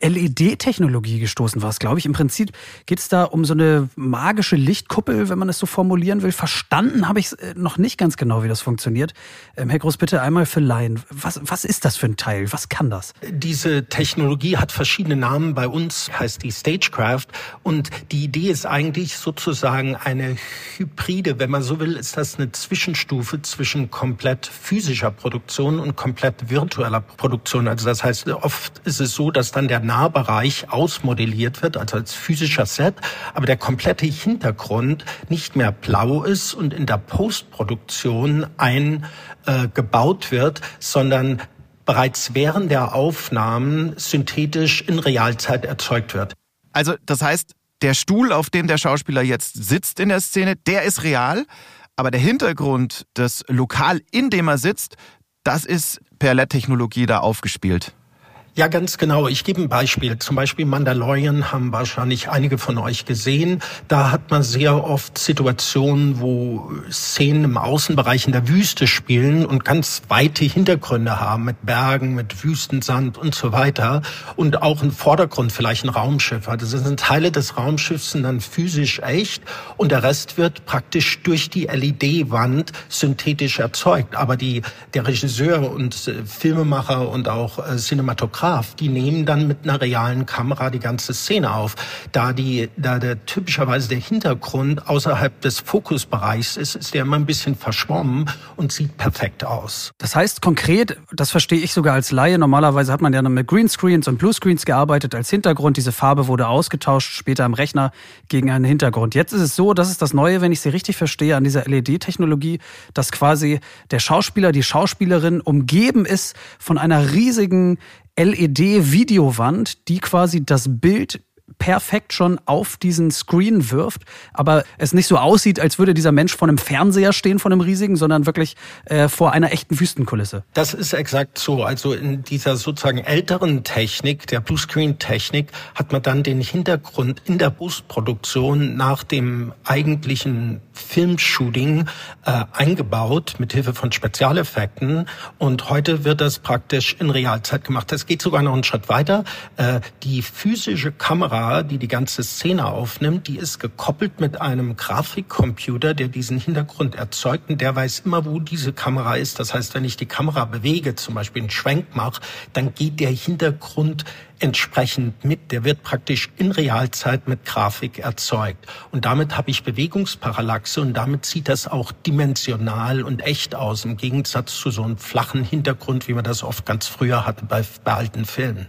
äh, LED-Technologie gestoßen, was glaube ich. Im Prinzip geht es da um so eine magische Lichtkuppel, wenn man es so formulieren will. Verstanden habe ich es äh, noch nicht ganz genau, wie das funktioniert. Ähm, Herr Groß, bitte einmal für Laien. Was, was ist das für ein Teil? Was kann das? Diese Technologie hat verschiedene Namen. Bei uns heißt die Stagecraft. Und die Idee ist eigentlich sozusagen eine Hybride. Wenn man so will, ist das eine Zwischenstufe zwischen komplett physischer Produktion und komplett komplett virtueller Produktion. Also das heißt, oft ist es so, dass dann der Nahbereich ausmodelliert wird, also als physischer Set, aber der komplette Hintergrund nicht mehr blau ist und in der Postproduktion eingebaut äh, wird, sondern bereits während der Aufnahmen synthetisch in Realzeit erzeugt wird. Also das heißt, der Stuhl, auf dem der Schauspieler jetzt sitzt in der Szene, der ist real, aber der Hintergrund, das Lokal, in dem er sitzt, das ist per LED-Technologie da aufgespielt. Ja, ganz genau. Ich gebe ein Beispiel. Zum Beispiel Mandalorian haben wahrscheinlich einige von euch gesehen. Da hat man sehr oft Situationen, wo Szenen im Außenbereich in der Wüste spielen und ganz weite Hintergründe haben mit Bergen, mit Wüstensand und so weiter. Und auch im Vordergrund vielleicht ein Raumschiff. Also sind Teile des Raumschiffs sind dann physisch echt und der Rest wird praktisch durch die LED-Wand synthetisch erzeugt. Aber die, der Regisseur und äh, Filmemacher und auch äh, Cinematographer Fotograf, die nehmen dann mit einer realen Kamera die ganze Szene auf. Da die, da der typischerweise der Hintergrund außerhalb des Fokusbereichs ist, ist der immer ein bisschen verschwommen und sieht perfekt aus. Das heißt konkret, das verstehe ich sogar als Laie. Normalerweise hat man ja mit Greenscreens und Bluescreens gearbeitet als Hintergrund. Diese Farbe wurde ausgetauscht später im Rechner gegen einen Hintergrund. Jetzt ist es so, das ist das Neue, wenn ich Sie richtig verstehe, an dieser LED-Technologie, dass quasi der Schauspieler, die Schauspielerin umgeben ist von einer riesigen LED-Videowand, die quasi das Bild perfekt schon auf diesen Screen wirft, aber es nicht so aussieht, als würde dieser Mensch vor einem Fernseher stehen, von einem riesigen, sondern wirklich äh, vor einer echten Wüstenkulisse. Das ist exakt so. Also in dieser sozusagen älteren Technik, der Bluescreen-Technik, hat man dann den Hintergrund in der Postproduktion nach dem eigentlichen Filmshooting äh, eingebaut mit Hilfe von Spezialeffekten und heute wird das praktisch in Realzeit gemacht. Das geht sogar noch einen Schritt weiter. Äh, die physische Kamera die die ganze Szene aufnimmt, die ist gekoppelt mit einem Grafikcomputer, der diesen Hintergrund erzeugt und der weiß immer, wo diese Kamera ist. Das heißt, wenn ich die Kamera bewege, zum Beispiel einen Schwenk mache, dann geht der Hintergrund entsprechend mit. Der wird praktisch in Realzeit mit Grafik erzeugt. Und damit habe ich Bewegungsparallaxe und damit sieht das auch dimensional und echt aus, im Gegensatz zu so einem flachen Hintergrund, wie man das oft ganz früher hatte bei, bei alten Filmen.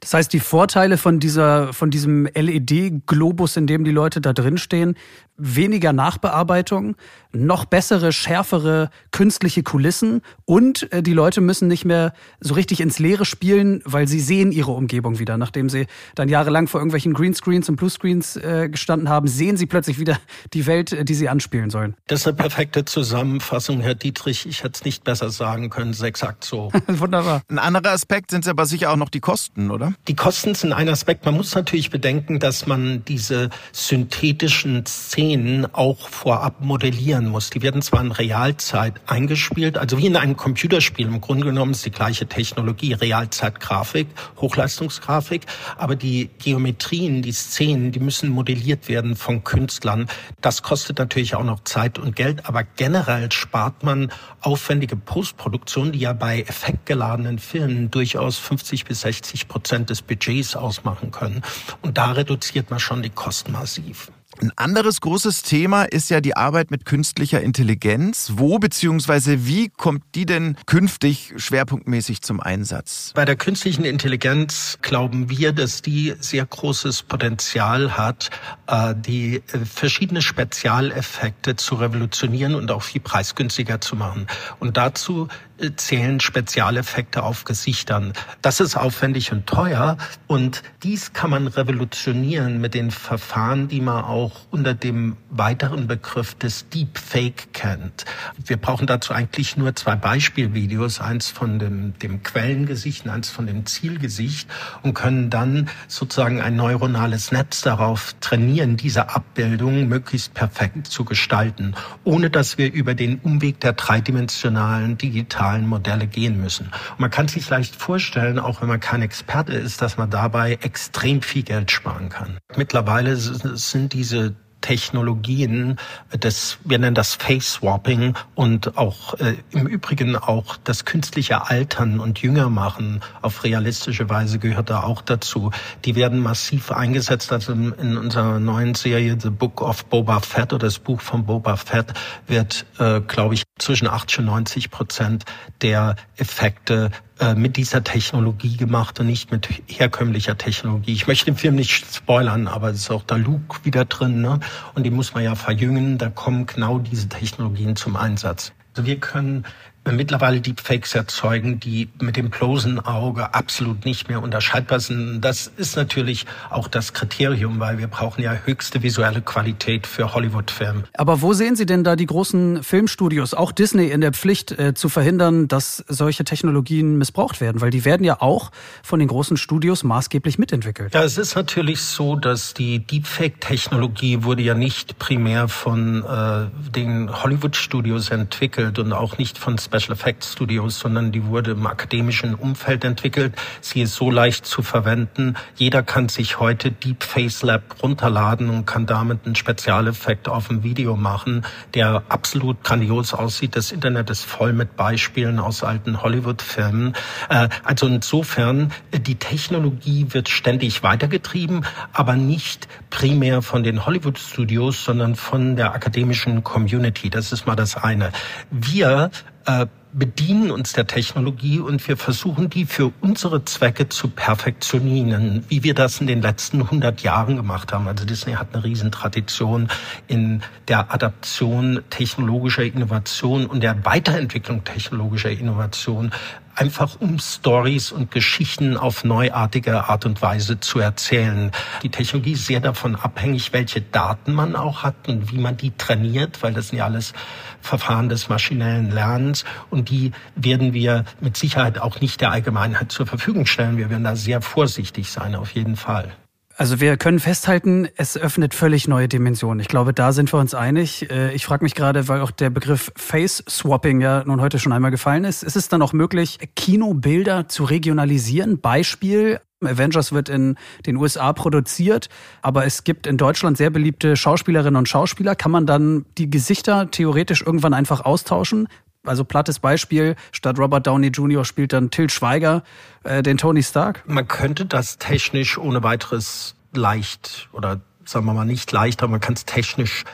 Das heißt, die Vorteile von dieser, von diesem LED-Globus, in dem die Leute da drin stehen, weniger Nachbearbeitung, noch bessere, schärfere künstliche Kulissen und äh, die Leute müssen nicht mehr so richtig ins Leere spielen, weil sie sehen ihre Umgebung wieder. Nachdem sie dann jahrelang vor irgendwelchen Greenscreens und Bluescreens äh, gestanden haben, sehen sie plötzlich wieder die Welt, äh, die sie anspielen sollen. Das ist eine perfekte Zusammenfassung, Herr Dietrich. Ich hätte es nicht besser sagen können. Exakt so. Wunderbar. Ein anderer Aspekt sind aber sicher auch noch die Kosten, oder? Die Kosten sind ein Aspekt. Man muss natürlich bedenken, dass man diese synthetischen Szenen auch vorab modellieren muss. Die werden zwar in Realzeit eingespielt, also wie in einem Computerspiel. Im Grunde genommen ist die gleiche Technologie, Realzeitgrafik, Hochleistungsgrafik, aber die Geometrien, die Szenen, die müssen modelliert werden von Künstlern. Das kostet natürlich auch noch Zeit und Geld, aber generell spart man aufwendige Postproduktion, die ja bei effektgeladenen Filmen durchaus 50 bis 60 Prozent des Budgets ausmachen können. Und da reduziert man schon die Kosten massiv. Ein anderes großes Thema ist ja die Arbeit mit künstlicher Intelligenz. Wo bzw. wie kommt die denn künftig schwerpunktmäßig zum Einsatz? Bei der künstlichen Intelligenz glauben wir, dass die sehr großes Potenzial hat, äh, die äh, verschiedene Spezialeffekte zu revolutionieren und auch viel preisgünstiger zu machen. Und dazu zählen Spezialeffekte auf Gesichtern. Das ist aufwendig und teuer und dies kann man revolutionieren mit den Verfahren, die man auch unter dem weiteren Begriff des Deepfake kennt. Wir brauchen dazu eigentlich nur zwei Beispielvideos, eins von dem, dem Quellengesicht und eins von dem Zielgesicht und können dann sozusagen ein neuronales Netz darauf trainieren, diese Abbildung möglichst perfekt zu gestalten, ohne dass wir über den Umweg der dreidimensionalen digitalen digitalen Modelle gehen müssen. Und man kann sich leicht vorstellen, auch wenn man kein Experte ist, dass man dabei extrem viel Geld sparen kann. Mittlerweile sind diese Technologien, das, wir nennen das Face-Swapping und auch äh, im Übrigen auch das künstliche Altern und Jünger machen auf realistische Weise gehört da auch dazu. Die werden massiv eingesetzt. Also in, in unserer neuen Serie The Book of Boba Fett oder das Buch von Boba Fett wird, äh, glaube ich, zwischen 80 und 90 Prozent der Effekte äh, mit dieser Technologie gemacht und nicht mit herkömmlicher Technologie. Ich möchte den Film nicht spoilern, aber es ist auch da Luke wieder drin, ne? Und die muss man ja verjüngen. Da kommen genau diese Technologien zum Einsatz. Also wir können mittlerweile Deepfakes erzeugen, die mit dem bloßen Auge absolut nicht mehr unterscheidbar sind. Das ist natürlich auch das Kriterium, weil wir brauchen ja höchste visuelle Qualität für Hollywood-Filme. Aber wo sehen Sie denn da die großen Filmstudios, auch Disney, in der Pflicht äh, zu verhindern, dass solche Technologien missbraucht werden? Weil die werden ja auch von den großen Studios maßgeblich mitentwickelt. Ja, es ist natürlich so, dass die Deepfake-Technologie wurde ja nicht primär von äh, den Hollywood-Studios entwickelt und auch nicht von Special Special Effects Studios, sondern die wurde im akademischen Umfeld entwickelt. Sie ist so leicht zu verwenden. Jeder kann sich heute Deep Face Lab runterladen und kann damit einen Spezialeffekt auf dem Video machen, der absolut grandios aussieht. Das Internet ist voll mit Beispielen aus alten Hollywood-Filmen. Äh, also insofern, die Technologie wird ständig weitergetrieben, aber nicht primär von den Hollywood-Studios, sondern von der akademischen Community. Das ist mal das eine. Wir äh, bedienen uns der Technologie und wir versuchen die für unsere Zwecke zu perfektionieren, wie wir das in den letzten 100 Jahren gemacht haben. Also Disney hat eine Riesentradition in der Adaption technologischer Innovation und der Weiterentwicklung technologischer Innovation einfach um Stories und Geschichten auf neuartige Art und Weise zu erzählen. Die Technologie ist sehr davon abhängig, welche Daten man auch hat und wie man die trainiert, weil das sind ja alles Verfahren des maschinellen Lernens und die werden wir mit Sicherheit auch nicht der Allgemeinheit zur Verfügung stellen. Wir werden da sehr vorsichtig sein, auf jeden Fall. Also wir können festhalten, es öffnet völlig neue Dimensionen. Ich glaube, da sind wir uns einig. Äh, ich frage mich gerade, weil auch der Begriff Face Swapping ja nun heute schon einmal gefallen ist, ist es dann auch möglich, Kinobilder zu regionalisieren? Beispiel, Avengers wird in den USA produziert, aber es gibt in Deutschland sehr beliebte Schauspielerinnen und Schauspieler. Kann man dann die Gesichter theoretisch irgendwann einfach austauschen? Also plattes Beispiel, statt Robert Downey Jr. spielt dann Till Schweiger äh, den Tony Stark. Man könnte das technisch ohne weiteres leicht oder sagen wir mal nicht leicht, aber man kann es technisch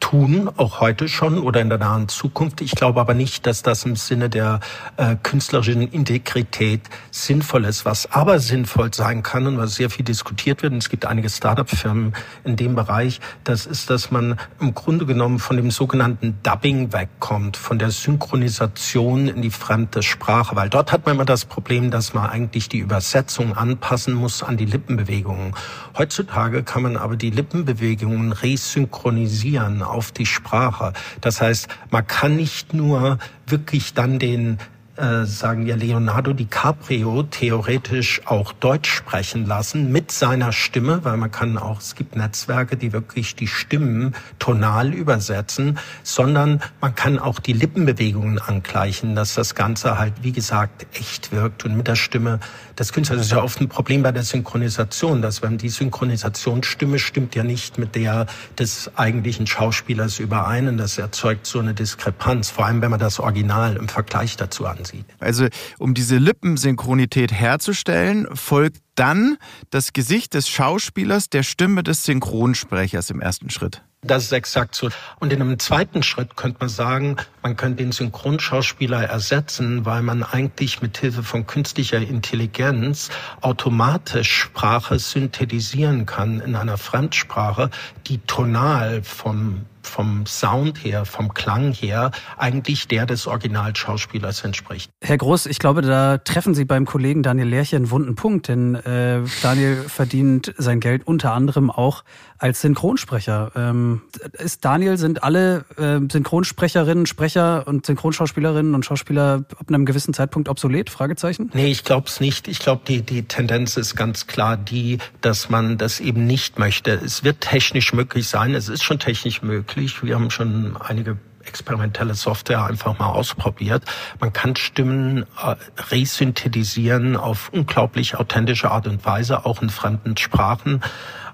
tun, auch heute schon oder in der nahen Zukunft. Ich glaube aber nicht, dass das im Sinne der äh, künstlerischen Integrität sinnvoll ist. Was aber sinnvoll sein kann und was sehr viel diskutiert wird, und es gibt einige Start-up-Firmen in dem Bereich, das ist, dass man im Grunde genommen von dem sogenannten Dubbing wegkommt, von der Synchronisation in die fremde Sprache, weil dort hat man immer das Problem, dass man eigentlich die Übersetzung anpassen muss an die Lippenbewegungen. Heutzutage kann man aber die Lippenbewegungen resynchronisieren auf die Sprache. Das heißt, man kann nicht nur wirklich dann den äh, sagen ja Leonardo DiCaprio theoretisch auch Deutsch sprechen lassen mit seiner Stimme, weil man kann auch, es gibt Netzwerke, die wirklich die Stimmen tonal übersetzen, sondern man kann auch die Lippenbewegungen angleichen, dass das Ganze halt, wie gesagt, echt wirkt und mit der Stimme des Künstlers. Das ist ja oft ein Problem bei der Synchronisation, dass wenn die Synchronisationsstimme stimmt ja nicht mit der des eigentlichen Schauspielers überein und das erzeugt so eine Diskrepanz, vor allem wenn man das Original im Vergleich dazu ansieht sieht. Also um diese Lippensynchronität herzustellen, folgt dann das Gesicht des Schauspielers der Stimme des Synchronsprechers im ersten Schritt. Das ist exakt so. Und in einem zweiten Schritt könnte man sagen, man könnte den Synchronschauspieler ersetzen, weil man eigentlich mit Hilfe von künstlicher Intelligenz automatisch Sprache synthetisieren kann in einer Fremdsprache, die tonal vom vom Sound her, vom Klang her eigentlich der des Originalschauspielers entspricht. Herr Groß, ich glaube, da treffen Sie beim Kollegen Daniel Lerche einen wunden Punkt, denn äh, Daniel verdient sein Geld unter anderem auch als Synchronsprecher. Ähm, ist Daniel, sind alle äh, Synchronsprecherinnen, Sprecher und Synchronschauspielerinnen und Schauspieler ab einem gewissen Zeitpunkt obsolet? Fragezeichen? Nee, ich glaube es nicht. Ich glaube, die, die Tendenz ist ganz klar die, dass man das eben nicht möchte. Es wird technisch möglich sein, es ist schon technisch möglich. Wir haben schon einige experimentelle Software einfach mal ausprobiert. Man kann Stimmen äh, resynthetisieren auf unglaublich authentische Art und Weise, auch in fremden Sprachen.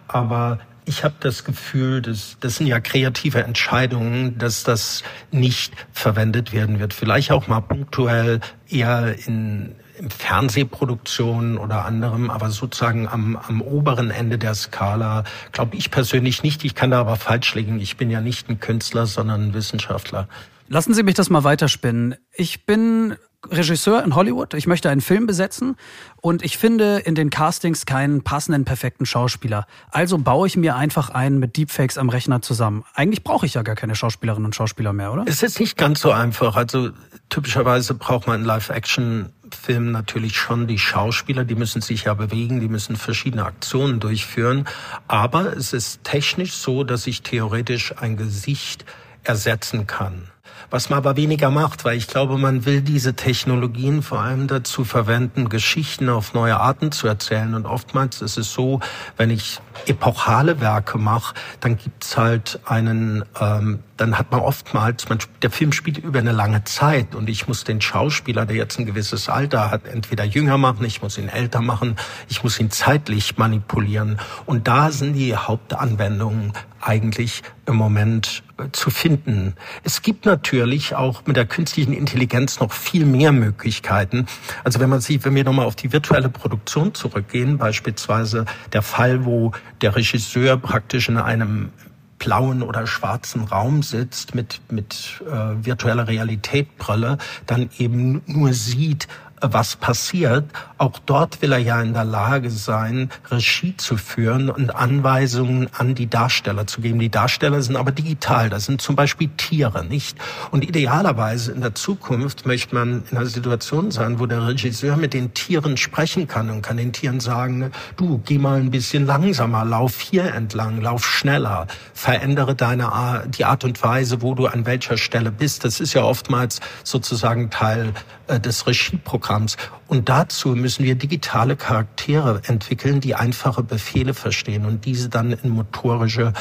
Aber ich habe das Gefühl, dass das sind ja kreative Entscheidungen, dass das nicht verwendet werden wird. Vielleicht auch mal punktuell eher in Fernsehproduktionen oder anderem, aber sozusagen am, am oberen Ende der Skala glaube ich persönlich nicht. Ich kann da aber falsch liegen. Ich bin ja nicht ein Künstler, sondern ein Wissenschaftler. Lassen Sie mich das mal weiterspinnen. Ich bin Regisseur in Hollywood, ich möchte einen Film besetzen und ich finde in den Castings keinen passenden, perfekten Schauspieler. Also baue ich mir einfach einen mit Deepfakes am Rechner zusammen. Eigentlich brauche ich ja gar keine Schauspielerinnen und Schauspieler mehr, oder? Es ist nicht ganz so einfach. Also typischerweise braucht man in Live-Action-Filmen natürlich schon die Schauspieler, die müssen sich ja bewegen, die müssen verschiedene Aktionen durchführen. Aber es ist technisch so, dass ich theoretisch ein Gesicht ersetzen kann was man aber weniger macht, weil ich glaube, man will diese Technologien vor allem dazu verwenden, Geschichten auf neue Arten zu erzählen. Und oftmals ist es so, wenn ich epochale Werke mache, dann gibt's halt einen, ähm, dann hat man oftmals, man, der Film spielt über eine lange Zeit und ich muss den Schauspieler, der jetzt ein gewisses Alter hat, entweder jünger machen, ich muss ihn älter machen, ich muss ihn zeitlich manipulieren. Und da sind die Hauptanwendungen eigentlich im Moment zu finden. Es gibt natürlich auch mit der künstlichen Intelligenz noch viel mehr Möglichkeiten. Also wenn man sieht, wenn wir nochmal auf die virtuelle Produktion zurückgehen, beispielsweise der Fall, wo der Regisseur praktisch in einem blauen oder schwarzen Raum sitzt mit, mit äh, virtueller Realitätbrille, dann eben nur sieht, was passiert. Auch dort will er ja in der Lage sein, Regie zu führen und Anweisungen an die Darsteller zu geben. Die Darsteller sind aber digital. Das sind zum Beispiel Tiere, nicht? Und idealerweise in der Zukunft möchte man in einer Situation sein, wo der Regisseur mit den Tieren sprechen kann und kann den Tieren sagen, du, geh mal ein bisschen langsamer, lauf hier entlang, lauf schneller, verändere deine Art, die Art und Weise, wo du an welcher Stelle bist. Das ist ja oftmals sozusagen Teil äh, des Regieprogramms. Und dazu müssen wir digitale Charaktere entwickeln, die einfache Befehle verstehen und diese dann in motorische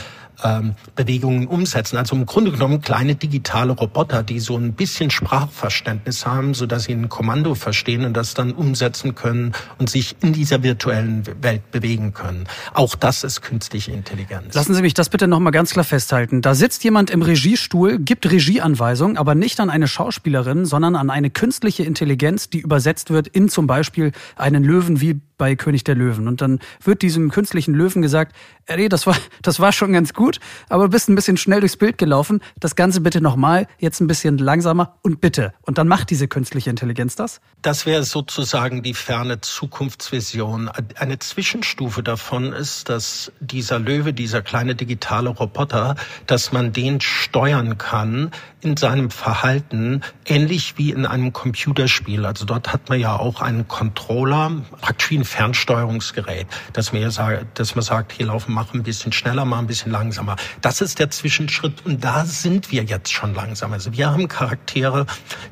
ähm, Bewegungen umsetzen. Also im Grunde genommen kleine digitale Roboter, die so ein bisschen Sprachverständnis haben, so dass sie ein Kommando verstehen und das dann umsetzen können und sich in dieser virtuellen Welt bewegen können. Auch das ist künstliche Intelligenz. Lassen Sie mich das bitte noch mal ganz klar festhalten. Da sitzt jemand im Regiestuhl, gibt Regieanweisungen, aber nicht an eine Schauspielerin, sondern an eine künstliche Intelligenz, die übersetzt wird in zum Beispiel einen Löwen wie bei König der Löwen. Und dann wird diesem künstlichen Löwen gesagt, ey, das war, das war schon ganz gut, aber du bist ein bisschen schnell durchs Bild gelaufen. Das Ganze bitte nochmal, jetzt ein bisschen langsamer und bitte. Und dann macht diese künstliche Intelligenz das? Das wäre sozusagen die ferne Zukunftsvision. Eine Zwischenstufe davon ist, dass dieser Löwe, dieser kleine digitale Roboter, dass man den steuern kann in seinem Verhalten, ähnlich wie in einem Computerspiel. Also dort hat man ja auch einen Controller, praktisch wie ein Fernsteuerungsgerät, dass man, sagt, dass man sagt, hier laufen, mach ein bisschen schneller, mach ein bisschen langsamer. Das ist der Zwischenschritt und da sind wir jetzt schon langsam. Also wir haben Charaktere,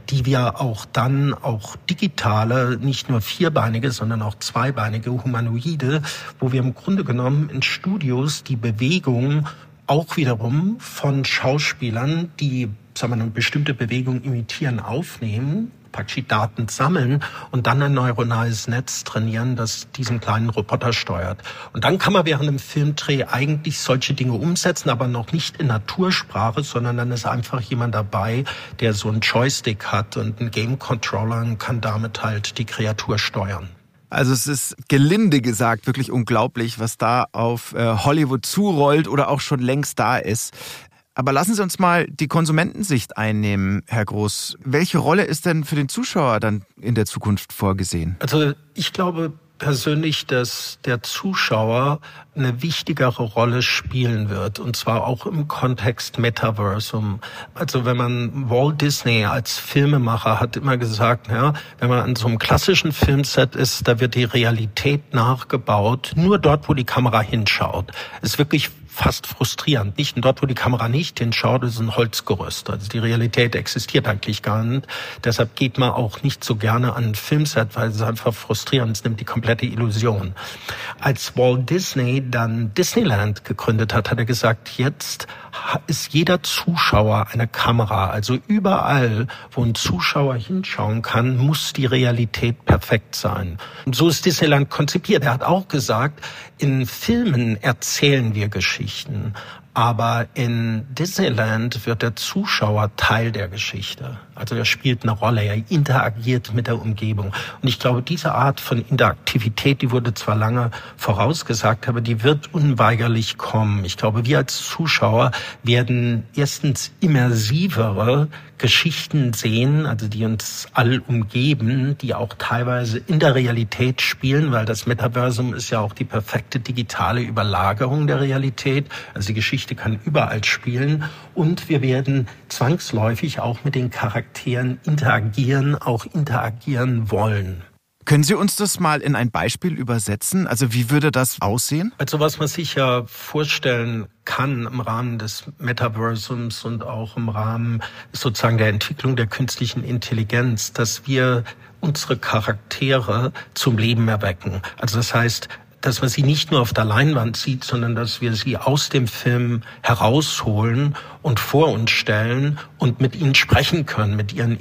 die wir auch dann, auch digitale, nicht nur vierbeinige, sondern auch zweibeinige Humanoide, wo wir im Grunde genommen in Studios die Bewegung auch wiederum von Schauspielern, die sagen wir, eine bestimmte Bewegung imitieren, aufnehmen, praktisch Daten sammeln und dann ein neuronales Netz trainieren, das diesen kleinen Roboter steuert. Und dann kann man während dem Filmdreh eigentlich solche Dinge umsetzen, aber noch nicht in Natursprache, sondern dann ist einfach jemand dabei, der so einen Joystick hat und einen Game Controller und kann damit halt die Kreatur steuern. Also es ist gelinde gesagt wirklich unglaublich, was da auf äh, Hollywood zurollt oder auch schon längst da ist. Aber lassen Sie uns mal die Konsumentensicht einnehmen, Herr Groß. Welche Rolle ist denn für den Zuschauer dann in der Zukunft vorgesehen? Also ich glaube persönlich, dass der Zuschauer eine wichtigere Rolle spielen wird, und zwar auch im Kontext Metaversum. Also wenn man Walt Disney als Filmemacher hat immer gesagt, ja, wenn man an so einem klassischen Filmset ist, da wird die Realität nachgebaut, nur dort, wo die Kamera hinschaut. Es ist wirklich fast frustrierend. Nicht dort, wo die Kamera nicht hinschaut, ist ein Holzgerüst. Also die Realität existiert eigentlich gar nicht. Deshalb geht man auch nicht so gerne an ein Filmset, weil es einfach frustrierend. Es nimmt die komplette Illusion. Als Walt Disney dann Disneyland gegründet hat, hat er gesagt, jetzt ist jeder Zuschauer eine Kamera. Also überall, wo ein Zuschauer hinschauen kann, muss die Realität perfekt sein. Und so ist Disneyland konzipiert. Er hat auch gesagt, in Filmen erzählen wir Geschichten. Aber in Disneyland wird der Zuschauer Teil der Geschichte. Also er spielt eine Rolle, er interagiert mit der Umgebung. Und ich glaube, diese Art von Interaktivität, die wurde zwar lange vorausgesagt, aber die wird unweigerlich kommen. Ich glaube, wir als Zuschauer werden erstens immersivere Geschichten sehen, also die uns all umgeben, die auch teilweise in der Realität spielen, weil das Metaversum ist ja auch die perfekte digitale Überlagerung der Realität. Also die Geschichte kann überall spielen und wir werden zwangsläufig auch mit den Charakteren interagieren, auch interagieren wollen. Können Sie uns das mal in ein Beispiel übersetzen? Also wie würde das aussehen? Also was man sich ja vorstellen kann im Rahmen des Metaversums und auch im Rahmen sozusagen der Entwicklung der künstlichen Intelligenz, dass wir unsere Charaktere zum Leben erwecken. Also das heißt, dass man sie nicht nur auf der Leinwand sieht, sondern dass wir sie aus dem Film herausholen und vor uns stellen und mit ihnen sprechen können, mit, ihren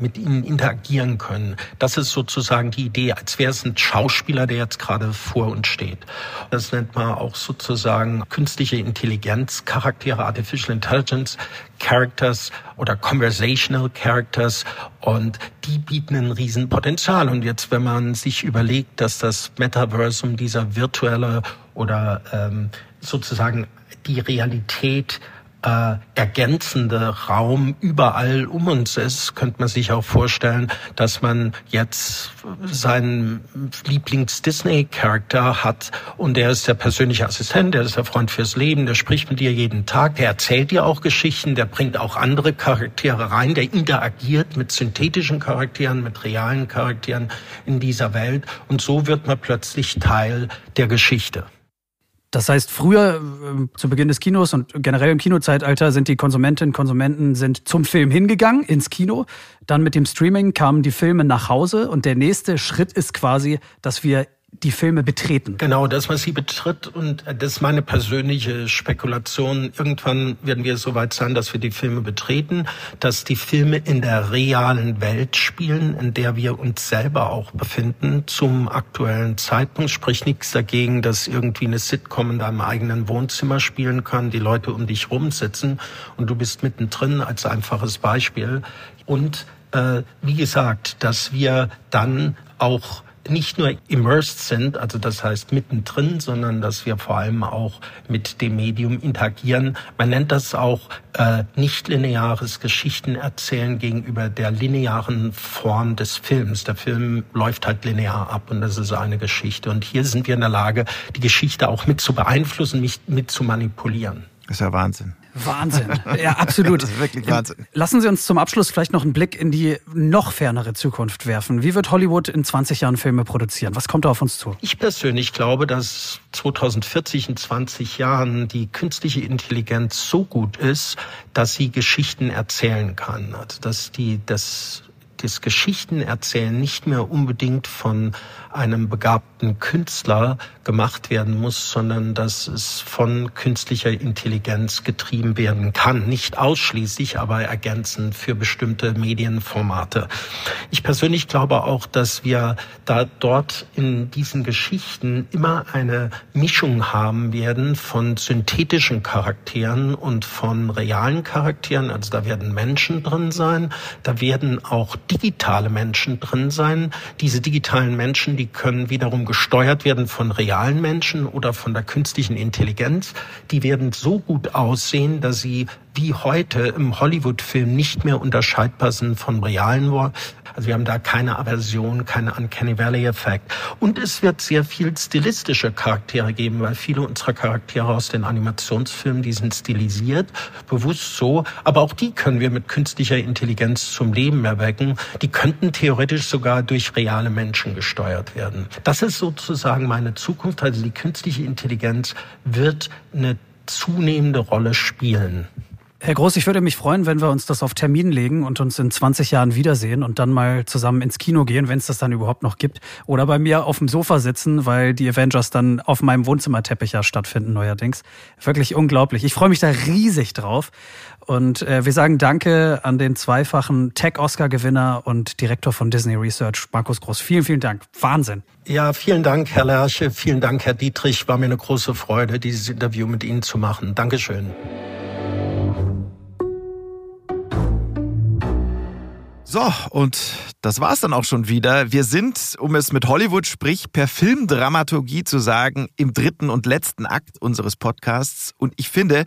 mit ihnen interagieren können. Das ist sozusagen die Idee, als wäre es ein Schauspieler, der jetzt gerade vor uns steht. Das nennt man auch sozusagen künstliche Intelligenz, Charaktere, Artificial Intelligence, Characters oder Conversational Characters und die bieten ein Riesenpotenzial. Und jetzt, wenn man sich überlegt, dass das Metaversum, dieser virtuelle oder ähm, sozusagen die Realität äh, ergänzende Raum überall um uns ist, könnte man sich auch vorstellen, dass man jetzt seinen Lieblings-Disney-Charakter hat und der ist der persönliche Assistent, der ist der Freund fürs Leben, der spricht mit dir jeden Tag, der erzählt dir auch Geschichten, der bringt auch andere Charaktere rein, der interagiert mit synthetischen Charakteren, mit realen Charakteren in dieser Welt und so wird man plötzlich Teil der Geschichte. Das heißt, früher äh, zu Beginn des Kinos und generell im Kinozeitalter sind die Konsumentinnen und Konsumenten sind zum Film hingegangen, ins Kino. Dann mit dem Streaming kamen die Filme nach Hause und der nächste Schritt ist quasi, dass wir die Filme betreten. Genau, dass man sie betritt und das ist meine persönliche Spekulation. Irgendwann werden wir so weit sein, dass wir die Filme betreten, dass die Filme in der realen Welt spielen, in der wir uns selber auch befinden zum aktuellen Zeitpunkt. Sprich nichts dagegen, dass irgendwie eine Sitcom in deinem eigenen Wohnzimmer spielen kann, die Leute um dich rumsitzen und du bist mittendrin als einfaches Beispiel. Und äh, wie gesagt, dass wir dann auch nicht nur immersed sind, also das heißt mittendrin, sondern dass wir vor allem auch mit dem Medium interagieren. Man nennt das auch äh, nicht lineares Geschichtenerzählen gegenüber der linearen Form des Films. Der Film läuft halt linear ab und das ist eine Geschichte. Und hier sind wir in der Lage, die Geschichte auch mit zu beeinflussen, mit, mit zu manipulieren. Das ist ja Wahnsinn. Wahnsinn. Ja, absolut. Das ist wirklich Wahnsinn. Lassen Sie uns zum Abschluss vielleicht noch einen Blick in die noch fernere Zukunft werfen. Wie wird Hollywood in 20 Jahren Filme produzieren? Was kommt da auf uns zu? Ich persönlich glaube, dass 2040 in 20 Jahren die künstliche Intelligenz so gut ist, dass sie Geschichten erzählen kann. Also dass die das das Geschichtenerzählen nicht mehr unbedingt von einem begabten Künstler gemacht werden muss, sondern dass es von künstlicher Intelligenz getrieben werden kann. Nicht ausschließlich, aber ergänzend für bestimmte Medienformate. Ich persönlich glaube auch, dass wir da dort in diesen Geschichten immer eine Mischung haben werden von synthetischen Charakteren und von realen Charakteren. Also da werden Menschen drin sein, da werden auch digitale Menschen drin sein. Diese digitalen Menschen, die können wiederum gesteuert werden von realen Menschen oder von der künstlichen Intelligenz. Die werden so gut aussehen, dass sie wie heute im Hollywood-Film nicht mehr unterscheidbar sind von realen also wir haben da keine Aversion, keine Uncanny Valley-Effekt. Und es wird sehr viel stilistische Charaktere geben, weil viele unserer Charaktere aus den Animationsfilmen, die sind stilisiert, bewusst so. Aber auch die können wir mit künstlicher Intelligenz zum Leben erwecken. Die könnten theoretisch sogar durch reale Menschen gesteuert werden. Das ist sozusagen meine Zukunft. Also die künstliche Intelligenz wird eine zunehmende Rolle spielen. Herr Groß, ich würde mich freuen, wenn wir uns das auf Termin legen und uns in 20 Jahren wiedersehen und dann mal zusammen ins Kino gehen, wenn es das dann überhaupt noch gibt. Oder bei mir auf dem Sofa sitzen, weil die Avengers dann auf meinem Wohnzimmerteppich ja stattfinden neuerdings. Wirklich unglaublich. Ich freue mich da riesig drauf. Und äh, wir sagen Danke an den zweifachen Tech-Oscar-Gewinner und Direktor von Disney Research, Markus Groß. Vielen, vielen Dank. Wahnsinn. Ja, vielen Dank, Herr Lerche. Vielen Dank, Herr Dietrich. War mir eine große Freude, dieses Interview mit Ihnen zu machen. Dankeschön. So, und das war's dann auch schon wieder. Wir sind, um es mit Hollywood, sprich per Filmdramaturgie zu sagen, im dritten und letzten Akt unseres Podcasts. Und ich finde,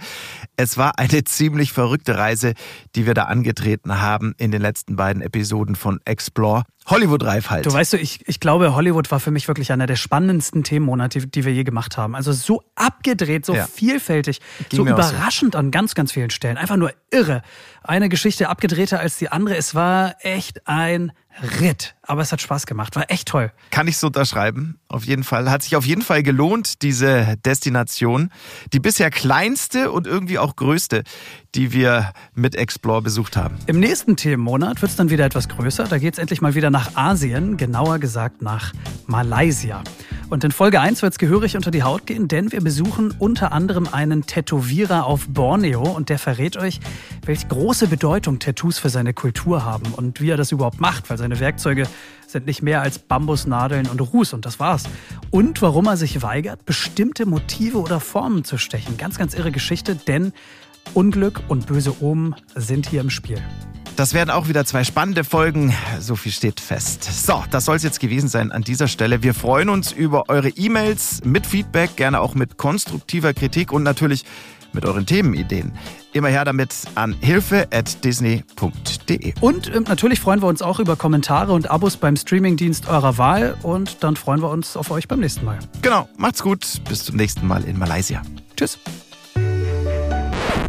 es war eine ziemlich verrückte Reise, die wir da angetreten haben in den letzten beiden Episoden von Explore. Hollywood-reif halt. Du weißt du, ich, ich glaube, Hollywood war für mich wirklich einer der spannendsten Themenmonate, die, die wir je gemacht haben. Also so abgedreht, so ja. vielfältig, Ging so überraschend so. an ganz, ganz vielen Stellen. Einfach nur irre. Eine Geschichte abgedrehter als die andere. Es war echt ein Ritt. Aber es hat Spaß gemacht, war echt toll. Kann ich so unterschreiben, auf jeden Fall. Hat sich auf jeden Fall gelohnt, diese Destination. Die bisher kleinste und irgendwie auch größte, die wir mit Explore besucht haben. Im nächsten Themenmonat wird es dann wieder etwas größer. Da geht es endlich mal wieder nach Asien, genauer gesagt nach Malaysia. Und in Folge 1 wird es gehörig unter die Haut gehen, denn wir besuchen unter anderem einen Tätowierer auf Borneo und der verrät euch, welche große Bedeutung Tattoos für seine Kultur haben und wie er das überhaupt macht, weil seine Werkzeuge sind nicht mehr als Bambusnadeln und Ruß und das war's. Und warum er sich weigert, bestimmte Motive oder Formen zu stechen. Ganz, ganz irre Geschichte, denn Unglück und böse Omen sind hier im Spiel. Das werden auch wieder zwei spannende Folgen. So viel steht fest. So, das soll es jetzt gewesen sein an dieser Stelle. Wir freuen uns über eure E-Mails mit Feedback, gerne auch mit konstruktiver Kritik und natürlich mit euren Themenideen. Immer her damit an hilfe@disney.de. Und äh, natürlich freuen wir uns auch über Kommentare und Abos beim Streamingdienst eurer Wahl und dann freuen wir uns auf euch beim nächsten Mal. Genau, macht's gut, bis zum nächsten Mal in Malaysia. Tschüss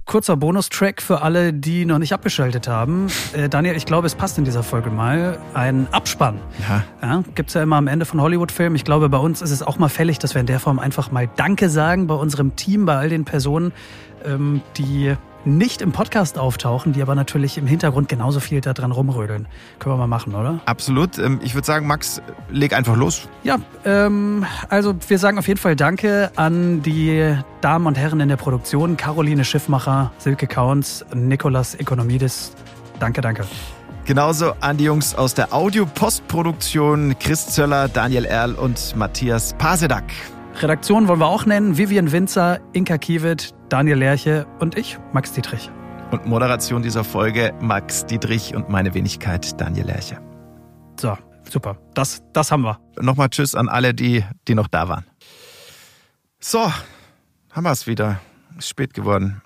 kurzer Bonustrack für alle, die noch nicht abgeschaltet haben. Äh, Daniel, ich glaube, es passt in dieser Folge mal. Ein Abspann. Ja. ja Gibt es ja immer am Ende von Hollywood-Filmen. Ich glaube, bei uns ist es auch mal fällig, dass wir in der Form einfach mal Danke sagen bei unserem Team, bei all den Personen, ähm, die nicht im Podcast auftauchen, die aber natürlich im Hintergrund genauso viel da dran rumrödeln. Können wir mal machen, oder? Absolut. Ähm, ich würde sagen, Max, leg einfach los. Ja, ähm, also wir sagen auf jeden Fall Danke an die Damen und Herren in der Produktion, Caroline Schiffmacher, Silke Kauns, Nikolas Economidis. Danke, danke. Genauso an die Jungs aus der Audio-Postproduktion, Chris Zöller, Daniel Erl und Matthias Pasedak. Redaktion wollen wir auch nennen, Vivian Winzer, Inka Kiewit, Daniel Lerche und ich, Max Dietrich. Und Moderation dieser Folge Max Dietrich und meine Wenigkeit Daniel Lerche. So, Super, das, das haben wir. Nochmal Tschüss an alle, die, die noch da waren. So, haben wir es wieder. Ist spät geworden.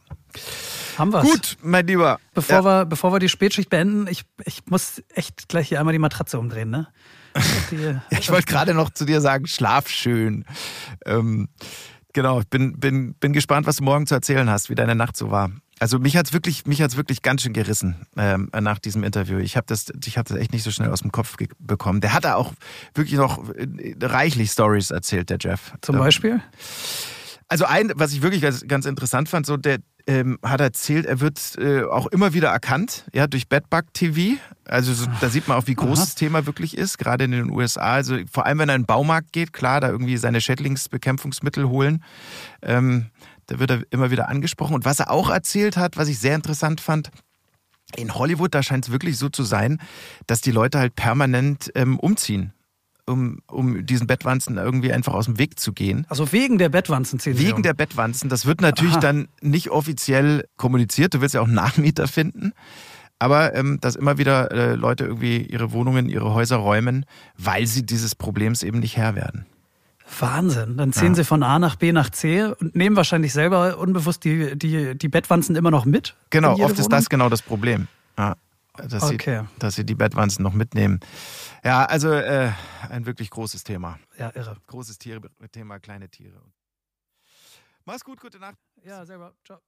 Haben wir's. Gut, mein Lieber. Bevor, Ja. wir, bevor wir die Spätschicht beenden, ich, ich muss echt gleich hier einmal die Matratze umdrehen, ne? Ich wollte gerade noch zu dir sagen, schlaf schön. Ähm, genau, ich bin, bin, bin gespannt, was du morgen zu erzählen hast, wie deine Nacht so war. Also mich hat's wirklich, mich hat's wirklich ganz schön gerissen ähm, nach diesem Interview. Ich habe das, ich habe das echt nicht so schnell aus dem Kopf bekommen. Der hat da auch wirklich noch äh, reichlich Stories erzählt, der Jeff. Zum Ähm, Beispiel? Also ein, was ich wirklich ganz, ganz interessant fand, so der ähm, hat erzählt, er wird äh, auch immer wieder erkannt, ja, durch Bedbug TV. Also so, da sieht man auch, wie groß Aha. das Thema wirklich ist, gerade in den USA. Also vor allem, wenn er in den Baumarkt geht, klar, da irgendwie seine Schädlingsbekämpfungsmittel holen. Ähm, da wird er immer wieder angesprochen. Und was er auch erzählt hat, was ich sehr interessant fand, in Hollywood, da scheint es wirklich so zu sein, dass die Leute halt permanent ähm, umziehen, um, um diesen Bettwanzen irgendwie einfach aus dem Weg zu gehen. Also wegen der Bettwanzen ziehen sie Wegen der Bettwanzen. Das wird natürlich Aha. dann nicht offiziell kommuniziert. Du willst ja auch einen Nachmieter finden. Aber ähm, dass immer wieder äh, Leute irgendwie ihre Wohnungen, ihre Häuser räumen, weil sie dieses Problems eben nicht Herr werden. Wahnsinn. Dann ziehen Ja. sie von A nach B nach C und nehmen wahrscheinlich selber unbewusst die, die, die Bettwanzen immer noch mit. Genau, oft ist Wohnung? das genau das Problem. Ja, dass, Okay. sie, dass sie die Bettwanzen noch mitnehmen. Ja, also äh, ein wirklich großes Thema. Ja, irre. Großes Tiere, Thema, kleine Tiere. Mach's gut, gute Nacht. Ja, selber. Ciao.